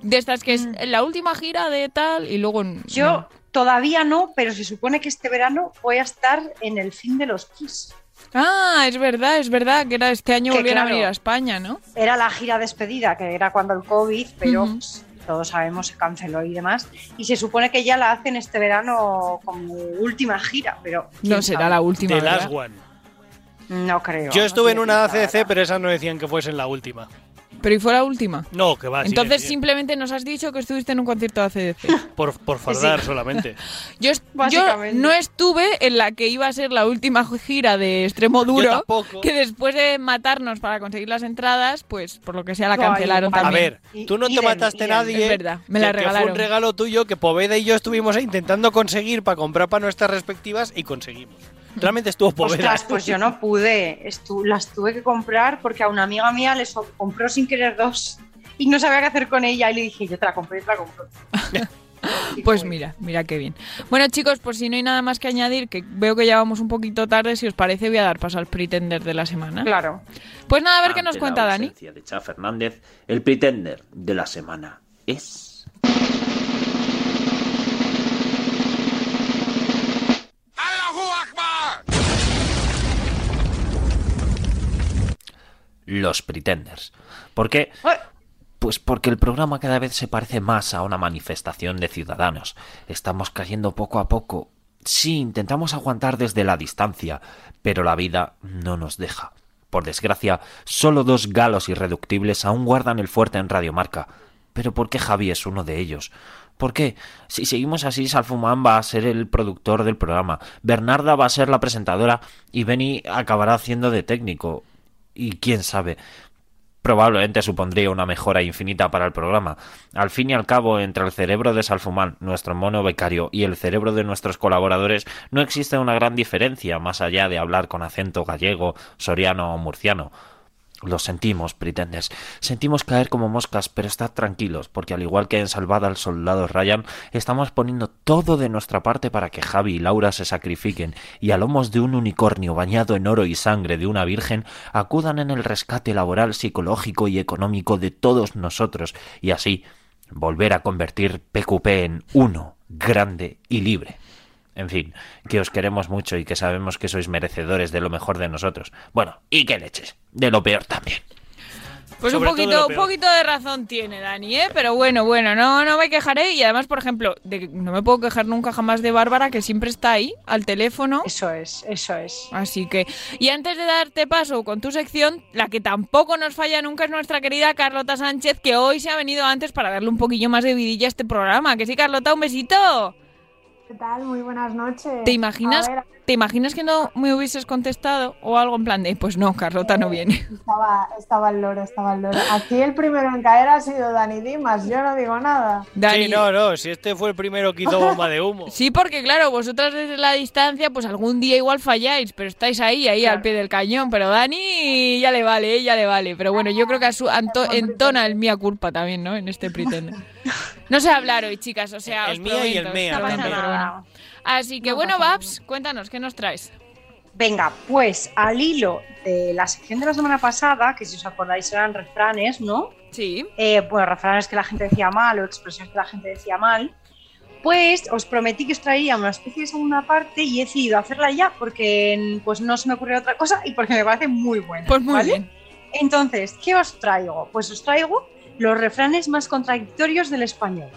de estas que es la última gira de tal y luego... Yo no? Todavía no, pero se supone que este verano voy a estar en el fin de los Kiss. Ah, es verdad, es verdad, que era este año Que volvieron a venir a España, ¿no? Era la gira despedida, que era cuando el COVID, pero pues, todos sabemos se canceló y demás. Y se supone que ya la hacen este verano como última gira, pero No será sabe. la última. The. Last One. No creo. Yo no estuve en una ACC, pero esa no decían que fuese la última. Pero ¿y fue la última? No, que va. Entonces simplemente nos has dicho que estuviste en un concierto de ACDC. <laughs> Por, por fardar solamente. <laughs> Yo, yo no estuve en la que iba a ser la última gira de Extremo <laughs> Duro, tampoco. que después de matarnos para conseguir las entradas, pues por lo que sea la No, cancelaron igual. A también. ver, tú no te mataste idem. nadie. Es verdad, me la que regalaron. fue un regalo tuyo que Poveda y yo estuvimos intentando conseguir para comprar para nuestras respectivas y conseguimos. Realmente estuvo Poveda. Ostras, pues yo no pude. Estu- las tuve que comprar porque a una amiga mía les compró sin querer dos y no sabía qué hacer con ella. Y le dije, yo te la compro y te la compro. <laughs> Pues mira, mira qué bien. Bueno, chicos, pues si no hay nada más que añadir, que veo que ya vamos un poquito tarde, si os parece voy a dar paso al pretender de la semana. Claro. Pues nada, a ver qué Ante nos cuenta la Dani. de Cha Fernández, el pretender de la semana es. Los Pretenders. ¿Por qué? Pues porque el programa cada vez se parece más a una manifestación de ciudadanos. Estamos cayendo poco a poco. Sí, intentamos aguantar desde la distancia, pero la vida no nos deja. Por desgracia, solo dos galos irreductibles aún guardan el fuerte en Radiomarca. Pero ¿por qué Javi es uno de ellos? ¿Por qué? Si seguimos así, Salfumán va a ser el productor del programa, Bernarda va a ser la presentadora y Benny acabará haciendo de técnico. Y quién sabe, probablemente supondría una mejora infinita para el programa. Al fin y al cabo, entre el cerebro de Salfumán, nuestro mono becario, y el cerebro de nuestros colaboradores, no existe una gran diferencia más allá de hablar con acento gallego, soriano o murciano. Lo sentimos, Pretenders. Sentimos caer como moscas, pero estad tranquilos, porque al igual que en Salvada al Soldado Ryan, estamos poniendo todo de nuestra parte para que Javi y Laura se sacrifiquen y a lomos de un unicornio bañado en oro y sangre de una virgen acudan en el rescate laboral, psicológico y económico de todos nosotros, y así volver a convertir PQP en uno, grande y libre. En fin, que os queremos mucho y que sabemos que sois merecedores de lo mejor de nosotros. Bueno, y que leches, de lo peor también. Pues un Sobre poquito, un poquito de razón tiene Dani, ¿eh? Pero bueno, bueno, no, no me quejaré. Y además, por ejemplo, de, no me puedo quejar nunca jamás de Bárbara, que siempre está ahí, al teléfono. Eso es, eso es. Así que, y antes de darte paso con tu sección, la que tampoco nos falla nunca es nuestra querida Carlota Sánchez, que hoy se ha venido antes para darle un poquillo más de vidilla a este programa. Que sí, Carlota, un besito. ¿Qué tal? Muy buenas noches. ¿Te imaginas, A ver, ¿Te imaginas que no me hubieses contestado o algo en plan de, pues no, Carlota no viene? <laughs> estaba, estaba el loro, estaba el loro. Aquí el primero en caer ha sido Dani Dimas, yo no digo nada. Dani, Sí, no, no, si este fue el primero que hizo bomba de humo. <laughs> Sí, porque claro, vosotras desde la distancia, pues algún día igual falláis, pero estáis ahí, ahí al pie del cañón. Pero Dani ya le vale, eh, ya le vale. Pero bueno, yo creo que a su, anto- entona el mía culpa también, ¿no? En este pretender. No sé hablar hoy, chicas, o sea, El os mía y el pero bueno. Así que No bueno, Babs, cuéntanos, ¿qué nos traes? Venga, pues al hilo de la sección de la semana pasada, que si os acordáis eran refranes, ¿no? Sí. Eh, bueno, refranes que la gente decía mal o expresiones que la gente decía mal. Pues os prometí que os traía una especie de segunda parte y he decidido hacerla ya porque pues no se me ocurrió otra cosa y porque me parece muy buena. Pues muy ¿vale? bien. Entonces, ¿qué os traigo? Pues os traigo los refranes más contradictorios del español.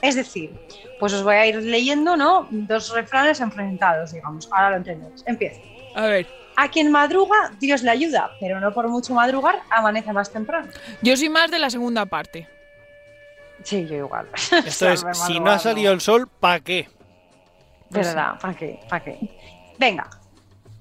Es decir, pues os voy a ir leyendo, ¿no? Dos refranes enfrentados, digamos. Ahora lo entendéis. Empiezo. A ver, A quien madruga, Dios le ayuda, pero no por mucho madrugar, amanece más temprano. yo soy más de la segunda parte. Sí, yo igual. <laughs> Esto es, si no ha salido el sol, ¿pa' qué? Pues ¿Verdad? ¿Para qué? ¿Para qué? Venga.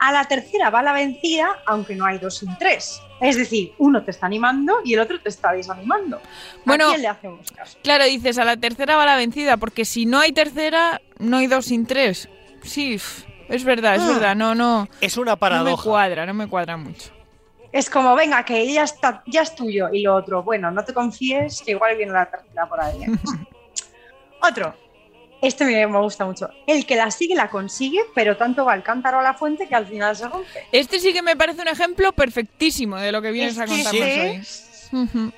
A la tercera va la vencida, aunque no hay dos sin tres. Es decir, uno te está animando y el otro te está desanimando. Bueno, ¿A quién le hacemos caso? Claro, dices, a la tercera va la vencida, porque si no hay tercera, no hay dos sin tres. Sí, es verdad, es Ah. verdad, no, no. Es una No me paradoja. cuadra, no me cuadra mucho. Es como, venga, que ya está, ya es tuyo. Y lo otro, bueno, no te confíes, que igual viene la tercera por ahí. <laughs> otro. Este me, me gusta mucho. El que la sigue la consigue, pero tanto va el cántaro a la fuente que al final se rompe. Este sí que me parece un ejemplo perfectísimo de lo que vienes a Es que contarnos este hoy.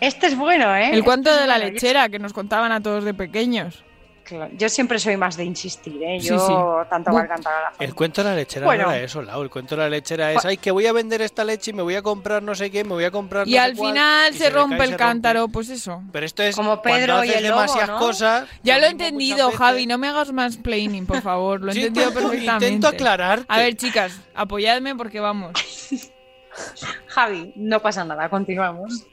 Este es bueno, ¿eh? El cuento Este de la bueno. Yo- lechera que nos contaban a todos de pequeños. Claro, Yo siempre soy más de insistir, ¿eh? Sí, Yo sí. tanto Bu- va a. El cuento de la lechera Bueno. no era eso, Lau. El cuento de la lechera es, Pues- ay, que voy a vender esta leche y me voy a comprar no sé qué, me voy a comprar Y no sé al cuál", final y se le rompe cae y el se cántaro, pues eso. Pero esto es Como cuando Pedro y haces el lobo, demasiadas ¿no? cosas. Ya lo he entendido, Javi, no me hagas mansplaining, por favor, lo he Sí, entendido intento- perfectamente. intento aclararte. A ver, chicas, apoyadme porque vamos. <laughs> Javi, no pasa nada, continuamos.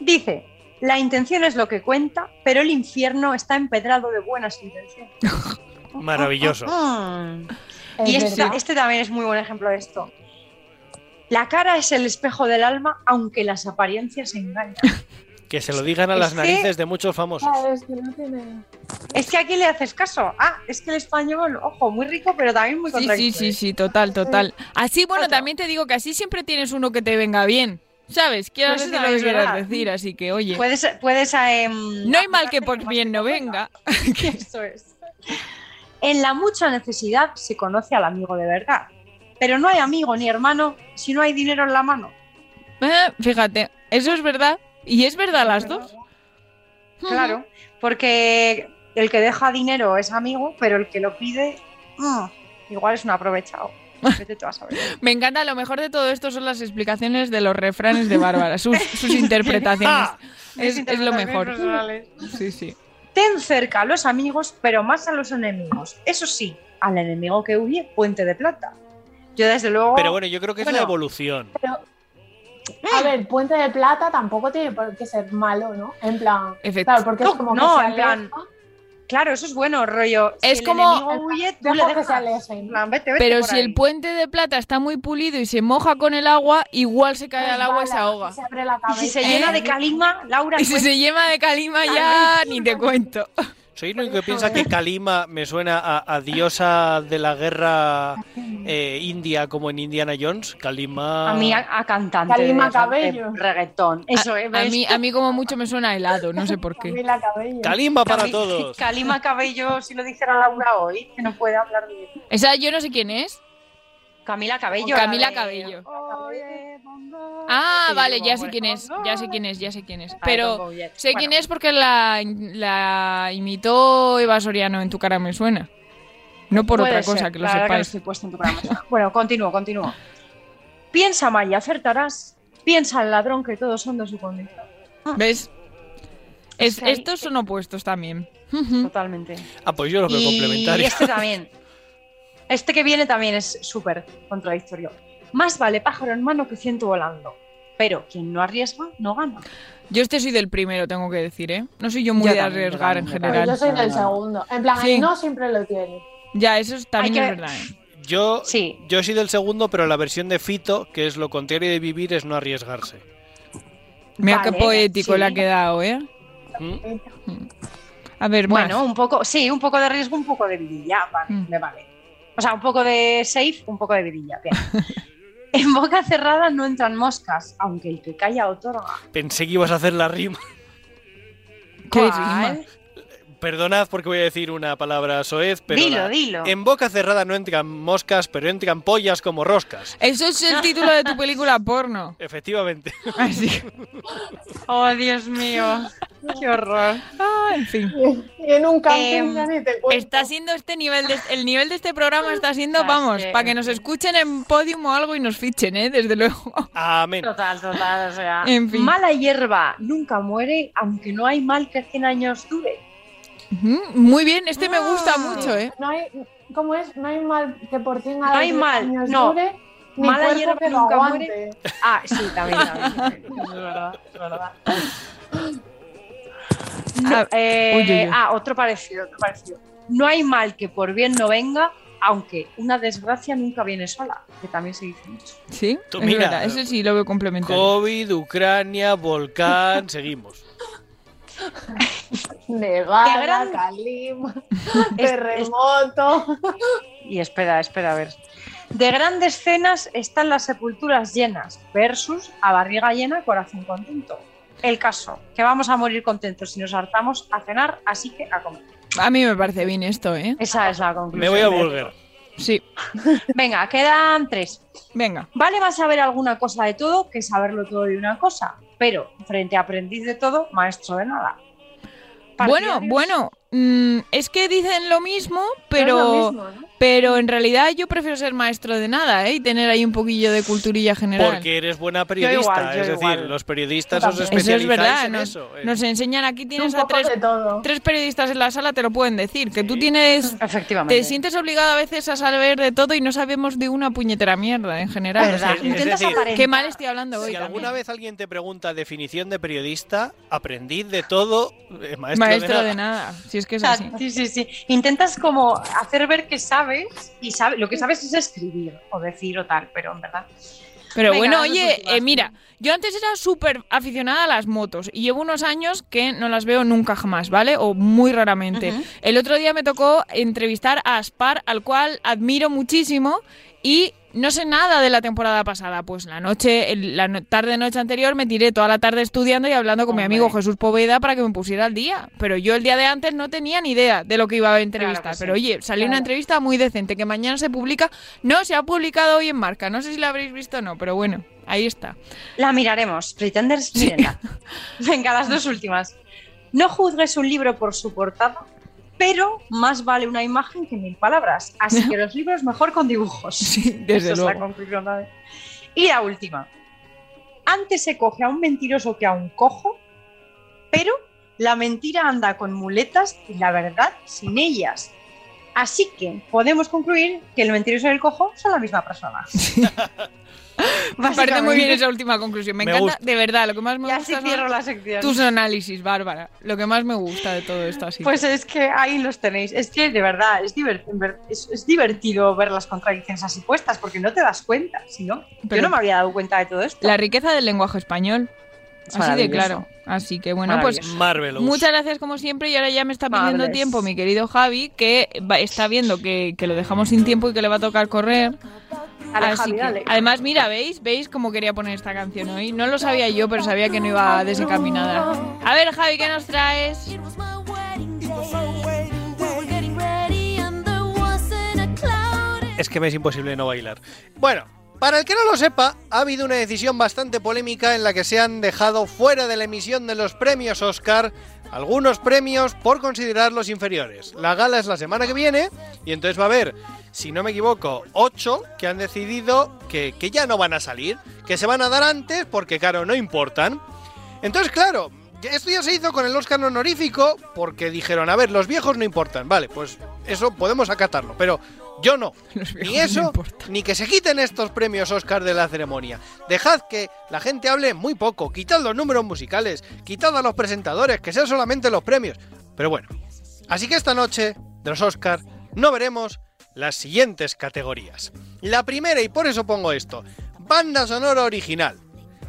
Dice, la intención es lo que cuenta, pero el infierno está empedrado de buenas intenciones. <laughs> Maravilloso. Mm. Es Y este, este también es muy buen ejemplo de esto. La cara es el espejo del alma, aunque las apariencias engañan. <laughs> Que se lo digan a Es las que- narices de muchos famosos. Es que no tiene. Es que aquí le haces caso. Ah, es que el español, ojo, muy rico, pero también muy Sí, sí, sí, sí, total, total. Así, bueno, también te digo que así siempre tienes uno que te venga bien. ¿Sabes? Quiero decir lo que quieras decir, así que, oye. Puedes, puedes em, No hay mal que por bien no venga. <laughs> Eso es. En la mucha necesidad se conoce al amigo de verdad. Pero no hay amigo ni hermano si no hay dinero en la mano. Eh, fíjate, eso es verdad. Y es verdad las dos. Claro, porque el que deja dinero es amigo, pero el que lo pide, mm, igual es un aprovechado. <laughs> Vete tú a saber. Me encanta, lo mejor de todo esto son las explicaciones de los refranes de Bárbara, sus, sus interpretaciones. <laughs> Ah, es, es lo mejor. Sí, sí. Ten cerca a los amigos, pero más a los enemigos. Eso sí, al enemigo que huye, puente de plata. Yo desde luego... Pero bueno, yo creo que es la Bueno. evolución. Pero, a ver, Puente de Plata tampoco tiene por qué ser malo, ¿no? En plan. Claro, porque es como no, que se en plan, aleja, Claro, eso es bueno, rollo. Si Es el como- huye, tú le dejas. vete, vete Pero si ahí. el puente de plata está muy pulido y se moja con el agua, igual se cae al agua y se ahoga. Se abre la Y si se llena ¿Eh? de calima, Laura. Y si se llena de calima ya ni te cuento. <laughs> Soy el único que piensa que Kalima me suena a, a diosa de la guerra eh, india como en Indiana Jones. Kalima. A mí a, a cantante. Calima de- Cabello. de reggaetón. Eso, ¿eh? A mí, a mí como mucho me suena a helado, no sé por qué. Kalima para Cali- todos. <laughs> Calima Cabello, si lo dijera Laura hoy, que no puede hablar bien. Esa yo no sé quién es. Camila Cabello. Camila Cabello. Ah, vale, ya sé quién es, ya sé quién es, ya sé quién es. Pero sé quién es porque la, la imitó Eva Soriano en Tu cara me suena. No por otra ser, cosa, que lo sepáis. estoy puesto en tu programa. bueno, continúo, continúo. Piensa mal y acertarás. Piensa al ladrón que todos son de su condición. ¿Ves? Es- estos son opuestos también. Totalmente. Ah, pues yo lo veo Y complementario. este también. <laughs> Este que viene también es súper contradictorio. Más vale pájaro en mano que ciento volando. Pero quien no arriesga, no gana. Yo este soy del primero, tengo que decir, ¿eh? No soy yo muy Yo de también, arriesgar en también, general. yo soy del segundo. En plan, Sí. el no siempre lo tiene. Ya, eso es- también Hay es que- verdad. ¿eh? Yo, Sí. yo soy del segundo, pero la versión de Fito, que es lo contrario de vivir, es no arriesgarse. Mira Vale, qué poético sí. le ha quedado, ¿eh? ¿Mm? A ver, más. Bueno, un poco, sí, un poco de riesgo, un poco de vidilla. Vale, Mm. me vale. O sea, un poco de safe, un poco de vidilla. Bien. <laughs> en boca cerrada no entran moscas, aunque el que calla otorga. Pensé que ibas a hacer la rima. ¿Qué ¿Cuál? rima? Perdonad porque voy a decir una palabra soez, pero Dilo, la- dilo. en boca cerrada no entran moscas, pero entran pollas como roscas. Eso es el título de tu película porno. <laughs> Efectivamente. Así. Oh, Dios mío. Qué horror. Ah, en fin. Y en un camping ya ni te cuento. Está siendo este nivel de, el nivel de este programa está siendo, Ah, vamos, sí. para que nos escuchen en podium o algo y nos fichen, ¿eh? Desde luego. Amén. Total, total, o sea. En fin. Mala hierba nunca muere, aunque no hay mal que 100 años dure. Muy bien, este me gusta Ah. mucho, ¿eh? No hay, ¿Cómo es? No hay mal que por 100 No hay mal, años no. dure, ni Mala cuerpo hierba que lo nunca aguante. muere. Ah, sí, también, también. <laughs> Es verdad, es verdad. No, Ah, eh, uy, uy, uy. ah, otro parecido, otro parecido. No hay mal que por bien no venga, aunque una desgracia nunca viene sola, que también se dice mucho. Sí, Tú es mira, verdad, ese sí lo veo complementario. COVID, Ucrania, volcán, seguimos. Nevada, gran- calima, <laughs> terremoto. Y espera, espera, a ver. De grandes cenas están las sepulturas llenas versus a barriga llena, corazón contento. El caso, que vamos a morir contentos si nos hartamos a cenar, así que a comer. A mí me parece bien esto, ¿eh? Esa es la conclusión. Me voy a Burger. Sí. <laughs> Venga, quedan tres. Venga. Vale más saber alguna cosa de todo que saberlo todo de una cosa. Pero frente a aprendiz de todo, maestro de nada. Bueno, Partidarios. bueno, mm, es que dicen lo mismo, pero, No es lo mismo, ¿no? Pero en realidad yo prefiero ser maestro de nada, ¿eh? Y tener ahí un poquillo de culturilla general. Porque eres buena periodista, igual, yo es decir, los periodistas os. Eso es especializáis verdad, en nos, eso. eh. nos enseñan aquí tienes a tres, tres periodistas en la sala, te lo pueden decir, que tú tienes, Efectivamente. te sientes obligado a veces a saber de todo y no sabemos de una puñetera mierda en general. Verdad. O sea, Intentas decir, aparentar. Qué mal estoy hablando hoy. Si también. alguna vez alguien te pregunta definición de periodista, aprendiz de todo, eh, maestro, Maestro de de nada. nada, si es que es así. sí, sí, sí. Intentas como hacer ver que sabes y sabe, lo que sabes es escribir o decir o tal, pero en verdad. Pero Venga, bueno, oye, eh, mira, yo antes era súper aficionada a las motos y llevo unos años que no las veo nunca jamás, ¿vale? O muy raramente. El otro día me tocó entrevistar a Aspar, al cual admiro muchísimo y no sé nada de la temporada pasada. Pues la noche, la no- tarde-noche anterior me tiré toda la tarde estudiando y hablando con mi amigo Jesús Poveda para que me pusiera al día. Pero yo el día de antes no tenía ni idea de lo que iba a entrevistar. Claro sí. Pero oye, salió una entrevista muy decente que mañana se publica. No, se ha publicado hoy en marca. No sé si la habréis visto o no, pero bueno, ahí está. La miraremos. Pretenders, mírenla. <laughs> Venga, las dos últimas. No juzgues un libro por su portada, pero más vale una imagen que mil palabras. Así que los libros mejor con dibujos. <laughs> Sí, desde Esa es la luego. conclusión. ¿vale? Y la última. Antes se coge a un mentiroso que a un cojo, pero la mentira anda con muletas y la verdad sin ellas. Así que podemos concluir que el mentiroso y el cojo son la misma persona. <laughs> <laughs> Me parece muy bien esa última conclusión. Me, Me encanta, gusta. de verdad, lo que más me Y así gusta cierro son la sección. tus análisis, Bárbara. Lo que más me gusta de todo esto así. Pues es que ahí los tenéis. Es que de verdad es, divert- en ver- es, es divertido ver las contradicciones así puestas porque no te das cuenta, si no. Yo no me había dado cuenta de todo esto. la riqueza del lenguaje español. Es Así de claro. Así que bueno, pues. Marvelous. muchas gracias como siempre y ahora ya me está pidiendo Marvelous. tiempo mi querido Javi, que va- está viendo que, que lo dejamos sin tiempo y que le va a tocar correr. Dale, Así Javi, que- dale. además, mira, ¿veis? ¿Veis cómo quería poner esta canción hoy? No lo sabía yo, pero sabía que no iba desencaminada. A ver, Javi, ¿qué nos traes? Es que me es imposible no bailar. Bueno, para el que no lo sepa, ha habido una decisión bastante polémica en la que se han dejado fuera de la emisión de los premios Oscar algunos premios por considerarlos inferiores. La gala es la semana que viene y entonces va a haber, si no me equivoco, ocho que han decidido que, que ya no van a salir, que se van a dar antes porque, claro, no importan. Entonces, claro, esto ya se hizo con el Oscar honorífico porque dijeron, a ver, los viejos no importan. Vale, pues eso podemos acatarlo, pero yo no. <laughs> Ni eso, ni que se quiten estos premios Oscar de la ceremonia. Dejad que la gente hable muy poco, quitad los números musicales, quitad a los presentadores, que sean solamente los premios. Pero bueno, así que esta noche de los Oscar no veremos las siguientes categorías. La primera, y por eso pongo esto, banda sonora original.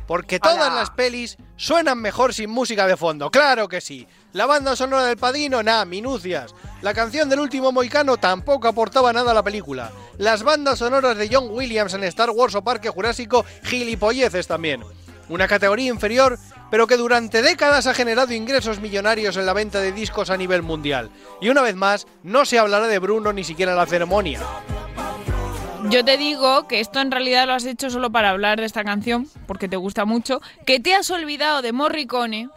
Porque todas Hola. las pelis suenan mejor sin música de fondo, claro que sí. La banda sonora del Padrino, nada, minucias. La canción del último Moicano tampoco aportaba nada a la película. Las bandas sonoras de John Williams en Star Wars o Parque Jurásico, gilipolleces también. Una categoría inferior, pero que durante décadas ha generado ingresos millonarios en la venta de discos a nivel mundial. Y una vez más, no se hablará de Bruno ni siquiera en la ceremonia. Yo te digo que esto en realidad lo has hecho solo para hablar de esta canción, porque te gusta mucho, que te has olvidado de Morricone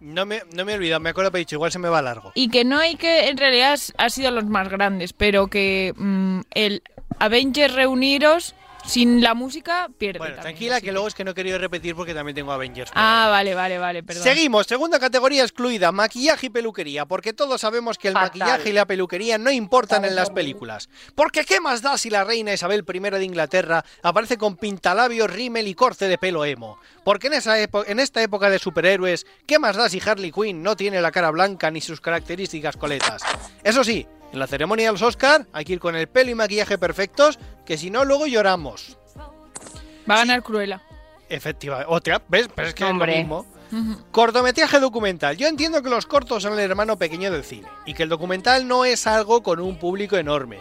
No me, no me he olvidado, me acuerdo, pero he dicho, igual se me va largo. y que no hay que, en realidad ha sido los más grandes, pero que mm, el Avengers reuniros sin la música pierde. Bueno, también, tranquila, así que luego es que no he querido repetir porque también tengo Avengers. Ah, vale, vale, vale, perdón. Seguimos, segunda categoría excluida, maquillaje y peluquería, porque todos sabemos que el Fatal. maquillaje y la peluquería no importan en las películas. Porque ¿qué más da si la reina Isabel I de Inglaterra aparece con pintalabios, rímel y corte de pelo emo? Porque en, esa en esta época de superhéroes, ¿qué más da si Harley Quinn no tiene la cara blanca ni sus características coletas? Eso sí, en la ceremonia de los Oscar hay que ir con el pelo y maquillaje perfectos, que si no luego lloramos. Va a ganar Cruella. Efectivamente. Otra, ¿ves? Pero es que Hombre. es lo mismo. Cortometraje documental. Yo entiendo que los cortos son el hermano pequeño del cine y que el documental no es algo con un público enorme.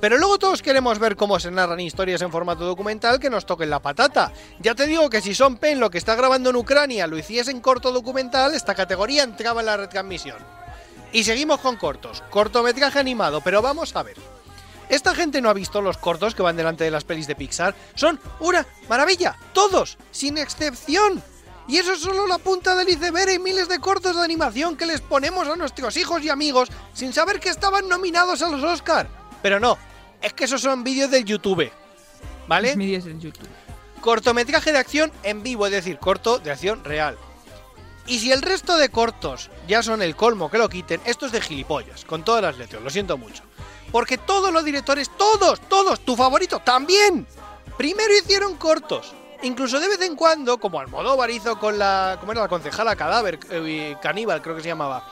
Pero luego todos queremos ver cómo se narran historias en formato documental que nos toquen la patata. Ya te digo que si Son Penn lo que está grabando en Ucrania lo hiciese en corto documental, esta categoría entraba en la retransmisión. Y seguimos con cortos. Cortometraje animado, pero vamos a ver. Esta gente no ha visto los cortos que van delante de las pelis de Pixar. Son una maravilla. Todos, sin excepción. Y eso es solo la punta del iceberg y miles de cortos de animación que les ponemos a nuestros hijos y amigos sin saber que estaban nominados a los Oscar. Pero no, es que esos son vídeos del YouTube. ¿Vale? Vídeos del YouTube. Cortometraje de acción en vivo, es decir, corto de acción real. Y si el resto de cortos ya son el colmo que lo quiten, esto es de gilipollas, con todas las letras, lo siento mucho. Porque todos los directores, todos, todos, tu favorito también, primero hicieron cortos. Incluso de vez en cuando, como Almodóvar hizo con la, ¿cómo era? La concejala cadáver, eh, caníbal creo que se llamaba.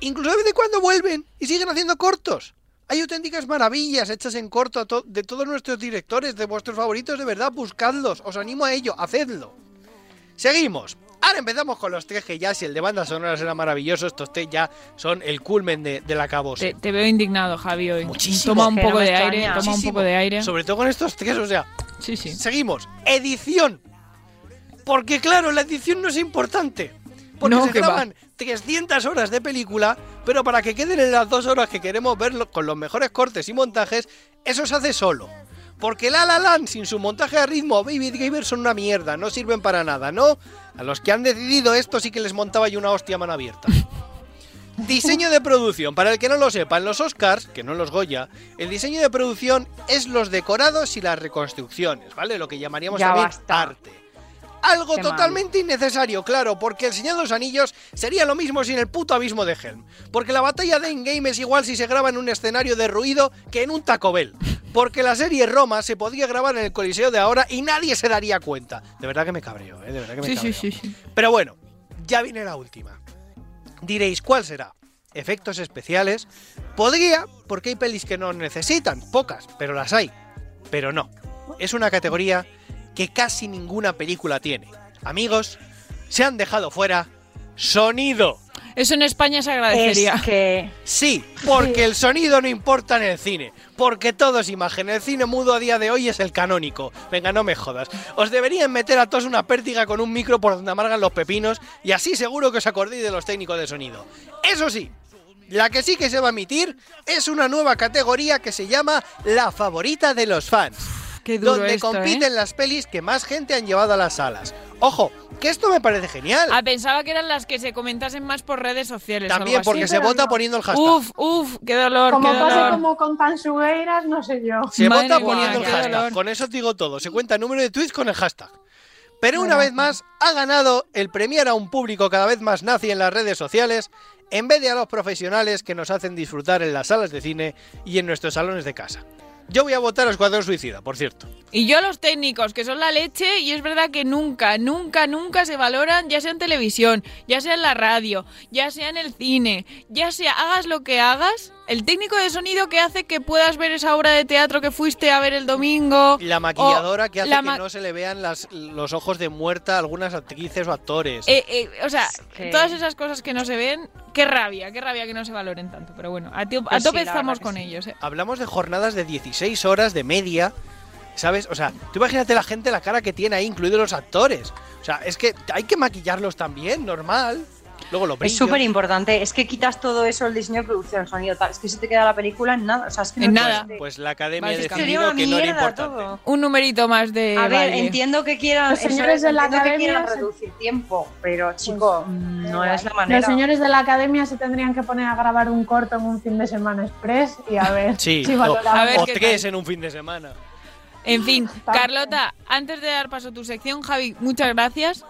Incluso de vez en cuando vuelven y siguen haciendo cortos. Hay auténticas maravillas hechas en corto de todos nuestros directores, de vuestros favoritos, de verdad, buscadlos. Os animo a ello, hacedlo. Seguimos. Ahora empezamos con los tres que ya, si el de bandas sonoras era maravilloso, estos tres ya son el culmen de, del acabose. Te, te veo indignado, Javi, hoy. Muchísimo. Toma un poco de extraña. aire, toma un poco de aire. Sobre todo con estos tres, o sea. Sí, sí. Seguimos. Edición. Porque claro, la edición no es importante. Porque No, se que va. graban 300 horas de película, pero para que queden en las dos horas que queremos verlo con los mejores cortes y montajes, eso se hace solo. Porque La La Land sin su montaje a ritmo, Baby Driver son una mierda, no sirven para nada, ¿no? A los que han decidido esto sí que les montaba yo una hostia a mano abierta. <laughs> Diseño de producción. Para el que no lo sepa, en los Oscars, que no en los Goya, el diseño de producción es los decorados y las reconstrucciones, ¿vale? Lo que llamaríamos Ya también basta. arte. Algo Qué mal. totalmente innecesario, claro, porque el Señor de los Anillos sería lo mismo sin el puto abismo de Helm. Porque la batalla de Endgame es igual si se graba en un escenario de ruido que en un Taco Bell. Porque la serie Roma se podría grabar en el Coliseo de ahora y nadie se daría cuenta. De verdad que me cabreo, ¿eh? De verdad que me Sí, sí, cabreo. sí, sí. Pero bueno, ya viene la última. Diréis, ¿cuál será? Efectos especiales. Podría, porque hay pelis que no necesitan, pocas, pero las hay. Pero no. Es una categoría que casi ninguna película tiene. Amigos, se han dejado fuera sonido. Eso en España se agradecería. Es que Sí, porque el sonido no importa en el cine. Porque todo es imagen. El cine mudo a día de hoy es el canónico. Venga, no me jodas. Os deberían meter a todos una pértiga con un micro por donde amargan los pepinos y así seguro que os acordéis de los técnicos de sonido. Eso sí, la que sí que se va a emitir es una nueva categoría que se llama la favorita de los fans. Qué duro donde esto, ¿eh? compiten las pelis que más gente han llevado a las salas. Ojo, que esto me parece genial. Ah, pensaba que eran las que se comentasen más por redes sociales. También algo así. porque se vota poniendo el hashtag. Uf, uf, qué dolor, Como qué pase dolor. como con Tansugueiras, no sé yo. Se Madre vota poniendo el hashtag. dolor. Con eso te digo todo. Se cuenta el número de tweets con el hashtag. Pero una vez más, ha ganado el premiar a un público cada vez más nazi en las redes sociales, en vez de a los profesionales que nos hacen disfrutar en las salas de cine y en nuestros salones de casa. Yo voy a votar a Escuadrón Suicida, por cierto. Y yo a los técnicos, que son la leche, y es verdad que nunca, nunca, nunca se valoran, ya sea en televisión, ya sea en la radio, ya sea en el cine, ya sea hagas lo que hagas, el técnico de sonido que hace que puedas ver esa obra de teatro que fuiste a ver el domingo. La maquilladora que hace la que no se le vean las- los ojos de muerta a algunas actrices o actores. Eh, eh, o sea, que- todas esas cosas que no se ven, qué rabia, qué rabia que no se valoren tanto. Pero bueno, a, a Pues sí, tope estamos con sí. ellos. eh. Hablamos de jornadas de 16 horas de media, ¿sabes? O sea, tú imagínate la gente, la cara que tiene ahí, incluidos los actores. O sea, es que hay que maquillarlos también, normal. Luego lo es súper importante. Es que quitas todo eso, el diseño de producción, el sonido, tal. Es que se te queda la película en nada. O sea, es que no En nada. Pues la academia ha decidido una que no era importante. todo. Un numerito más de. A ver, Valle. entiendo que quieran, Los eso señores es, de la entiendo que academia quieran se- reducir tiempo, pero chico, mm, no es la manera. Los señores de la academia se tendrían que poner a grabar un corto en un fin de semana express y a ver <laughs> Sí, si. A ver o tres tal. en un fin de semana. En fin, Carlota, antes de dar paso a tu sección, Javi, muchas gracias.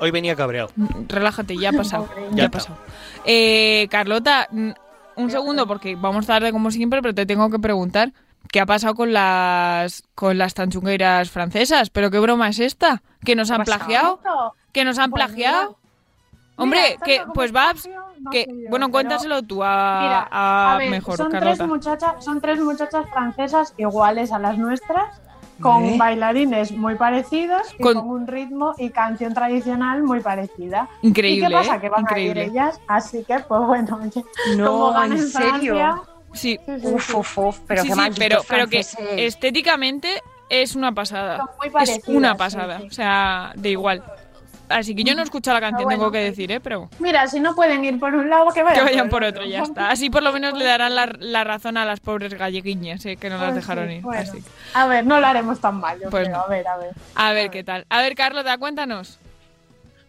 Hoy venía cabreado. Relájate, ya ha pasado. Ya ha pasado. Eh, Carlota, mm, un segundo, porque vamos tarde como siempre, pero te tengo que preguntar. ¿Qué ha pasado con las con las tanchungueras francesas? ¿Pero qué broma es esta? ¿Que nos han plagiado? ¿Que nos han Pues plagiado? Hombre, mira, que pues Babs, no que yo, bueno, cuéntaselo tú a, Mira, a a ver, mejor, son Carlota. tres muchachas, son tres muchachas francesas iguales a las nuestras, con ¿Eh? bailarines muy parecidos y Con- con... un ritmo y canción tradicional muy parecida. Increíble, ¿Y qué pasa? ¿eh? Que van Increíble. a ir ellas, así que pues bueno, oye, No, como van ¿en en serio? Francia, Sí, sí, sí, Uf, uf, uf, pero sí, qué sí, malditos pero, pero que estéticamente es una pasada. Son muy Es una pasada, sí. o sea, de igual. Así que yo no he escuchado la canción, Ah, bueno. tengo que decir, ¿eh? Pero Mira, si no pueden ir por un lado, que vayan, que vayan por el otro, ya está. Así por lo menos le darán la, la razón a las pobres galleguiñas, ¿eh? Que no las Pues dejaron sí, ir. bueno. Así. A ver, no lo haremos tan mal, yo Pues creo. no. A ver, a ver. A ver qué tal. A ver, Carlota, cuéntanos.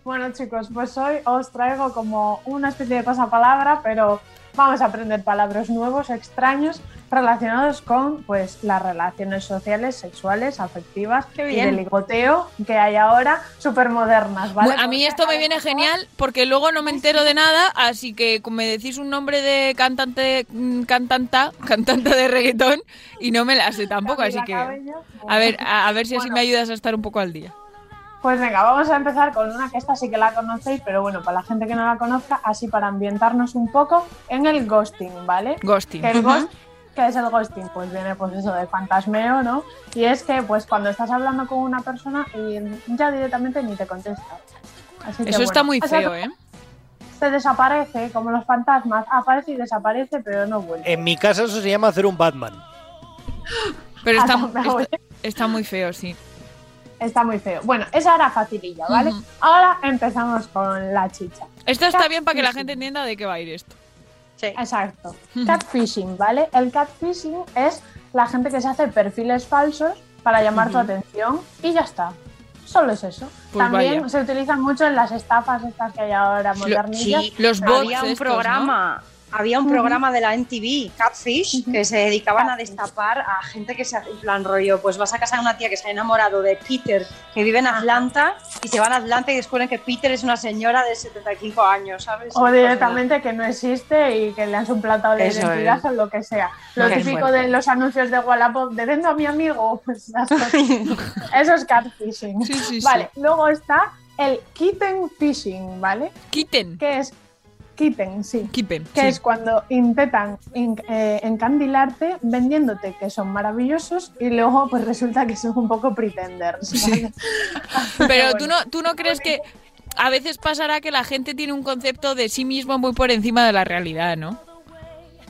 Bueno, chicos, pues hoy os traigo como una especie de pasapalabra, pero vamos a aprender palabras nuevos, extraños, relacionados con pues las relaciones sociales, sexuales, afectivas Qué y de ligoteo que hay ahora, súper modernas, ¿vale? a mí esto me viene genial porque luego no me entero de nada, así que me decís un nombre de cantante, mm, cantanta, cantante de reggaetón y no me la sé tampoco, así que a ver, a, a ver si así me ayudas a estar un poco al día. Pues venga, vamos a empezar con una que esta sí que la conocéis, pero bueno, para la gente que no la conozca, así para ambientarnos un poco en el ghosting, ¿vale? Ghosting. Que el ghost- ¿Qué es el ghosting? Pues viene pues eso de fantasmeo, ¿no? Y es que pues cuando estás hablando con una persona y ya directamente ni te contesta. Así que, Eso está bueno, muy o sea, feo, ¿eh? Se desaparece, como los fantasmas, aparece y desaparece, pero no vuelve. En mi casa eso se llama hacer un Batman. Pero está, <laughs> Ah, está muy feo, sí. Está muy feo. Bueno, esa era facililla, ¿vale? Ahora empezamos con la chicha. Esto está bien para que la gente entienda de qué va a ir esto. Exacto. Catfishing, ¿vale? El catfishing es la gente que se hace perfiles falsos para llamar tu atención y ya está. Solo es eso. Pues También vaya. se utilizan mucho en las estafas estas que hay ahora modernillas. Sí, Los bots había un estos, programa, había un programa de la NTV, Catfish, que se dedicaban a destapar a gente que se hace en plan rollo, pues vas a casa de una tía que se ha enamorado de Peter, que vive en Atlanta, y se van a Atlanta y descubren que Peter es una señora de 75 años, ¿sabes? O directamente que no existe y que le han suplantado la Eso identidad es. o lo que sea. Lo Qué típico fuerte. de los anuncios de Wallapop de vendo a mi amigo. <laughs> Pues. <laughs> Eso es catfishing. Sí, sí, sí. Vale, luego está el kitten phishing, ¿vale? Quiten. Que es kitten, sí. Kipen. que sí. es cuando intentan en- eh, encandilarte vendiéndote que son maravillosos y luego pues resulta que son un poco pretenders. <laughs> Pero tú no, tú no crees que a veces pasará que la gente tiene un concepto de sí mismo muy por encima de la realidad, ¿no?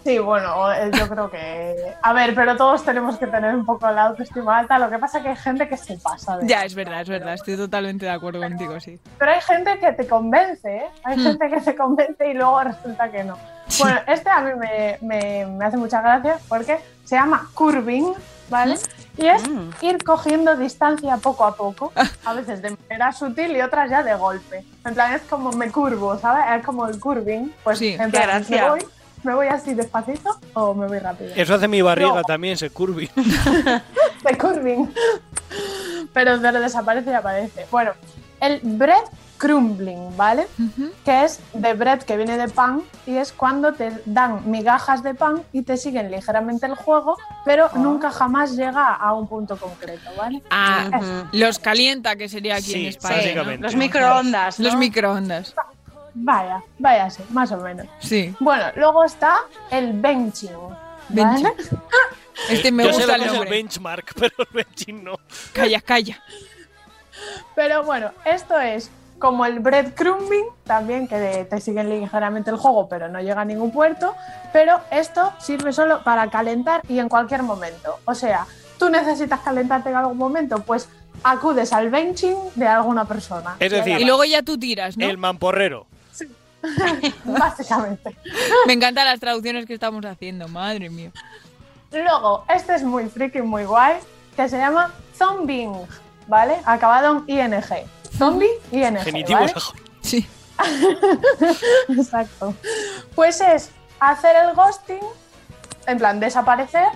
Sí, bueno, eh, yo creo que... A ver, pero todos tenemos que tener un poco la autoestima alta, lo que pasa es que hay gente que se pasa. de- Ya, es verdad, es verdad, estoy totalmente de acuerdo contigo, sí. Pero hay gente que te convence, ¿eh? Hay Hmm. gente que te convence y luego resulta que no. Bueno, este a mí me, me- me hace mucha gracia porque se llama curving, ¿vale? Y es ir cogiendo distancia poco a poco, a veces de manera sutil y otras ya de golpe. En plan, es como me curvo, ¿sabes? Es como el curving. Pues Sí, en plan, gracia. me voy, me voy así despacito o me voy rápido. Eso hace mi barriga No. también, se curvi. de <laughs> curving. Pero, pero desaparece y aparece. Bueno, el bread crumbling, ¿vale? Que es de bread que viene de pan y es cuando te dan migajas de pan y te siguen ligeramente el juego, pero nunca jamás llega a un punto concreto, ¿vale? Ah, los calienta, que sería aquí Sí, en España. básicamente. Los microondas, ¿no? Los microondas. Vaya, vaya, sí, más o menos. Sí. Bueno, luego está el benching. ¿vale? Benching. <laughs> Este me Yo sé gusta lo el que es el benchmark, <laughs> pero el benching no. Calla, calla. Pero bueno, esto es como el breadcrumbing, también que de- te siguen ligeramente el juego, pero no llega a ningún puerto. Pero esto sirve solo para calentar y en cualquier momento. O sea, tú necesitas calentarte en algún momento, pues acudes al benching de alguna persona. Es decir, Y luego ya tú tiras, ¿no? el mamporrero. <laughs> Básicamente. Me encantan las traducciones que estamos haciendo, madre mía. Luego, este es muy friki, muy guay, que se llama zombing, ¿vale? Acabado en ing. Zombie, ing. Genitivo ¿vale? Sí. <laughs> Exacto. Pues es hacer el ghosting, en plan desaparecer,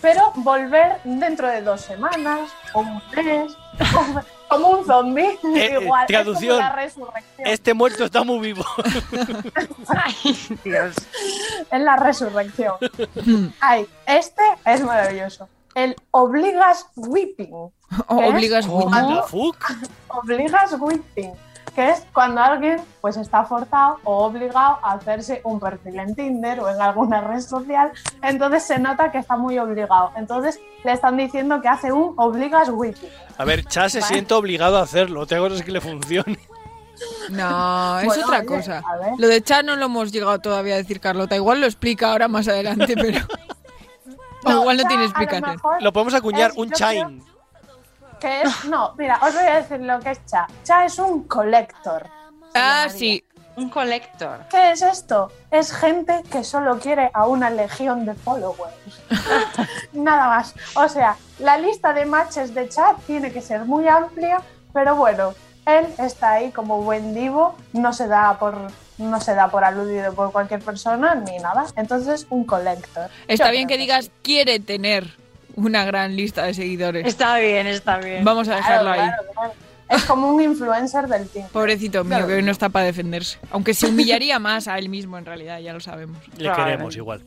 pero volver dentro de dos semanas o un mes, como- <laughs> como un zombie. Eh, <laughs> Igual, traducción. es como la resurrección. Este muerto está muy vivo. Dios. <laughs> Es la resurrección. Ay, este es maravilloso. El obligas whipping. O- ¿Qué es? obligas whipping. Obligas whipping, que es cuando alguien pues está forzado o obligado a hacerse un perfil en Tinder o en alguna red social, entonces se nota que está muy obligado. Entonces le están diciendo que hace un obligas whipping. A ver, Chas se Vale. siente obligado a hacerlo. Otra cosa es que le funcione. No, es Bueno, otra oye, cosa. Lo de chat no lo hemos llegado todavía a decir, Carlota. Igual lo explica ahora más adelante, <laughs> pero. O igual no tiene lo explicación. mejor Lo podemos acuñar, es- un yo creo- chain. Que es. No, mira, os voy a decir lo que es Cha. Cha es un collector. Ah, sí. Un collector. ¿Qué es esto? Es gente que solo quiere a una legión de followers. <laughs> Nada más. O sea, la lista de matches de chat tiene que ser muy amplia, pero bueno, él está ahí como buen divo, no se da por no se da por aludido por cualquier persona ni nada. Entonces, un collector. Está Yo bien que digas quiere tener una gran lista de seguidores. Está bien, está bien. Vamos a dejarlo ahí. Claro, claro. Es como un influencer del team. Pobrecito mío, Claro. que hoy no está para defenderse. Aunque se humillaría más a él mismo, en realidad, ya lo sabemos. Le queremos igual.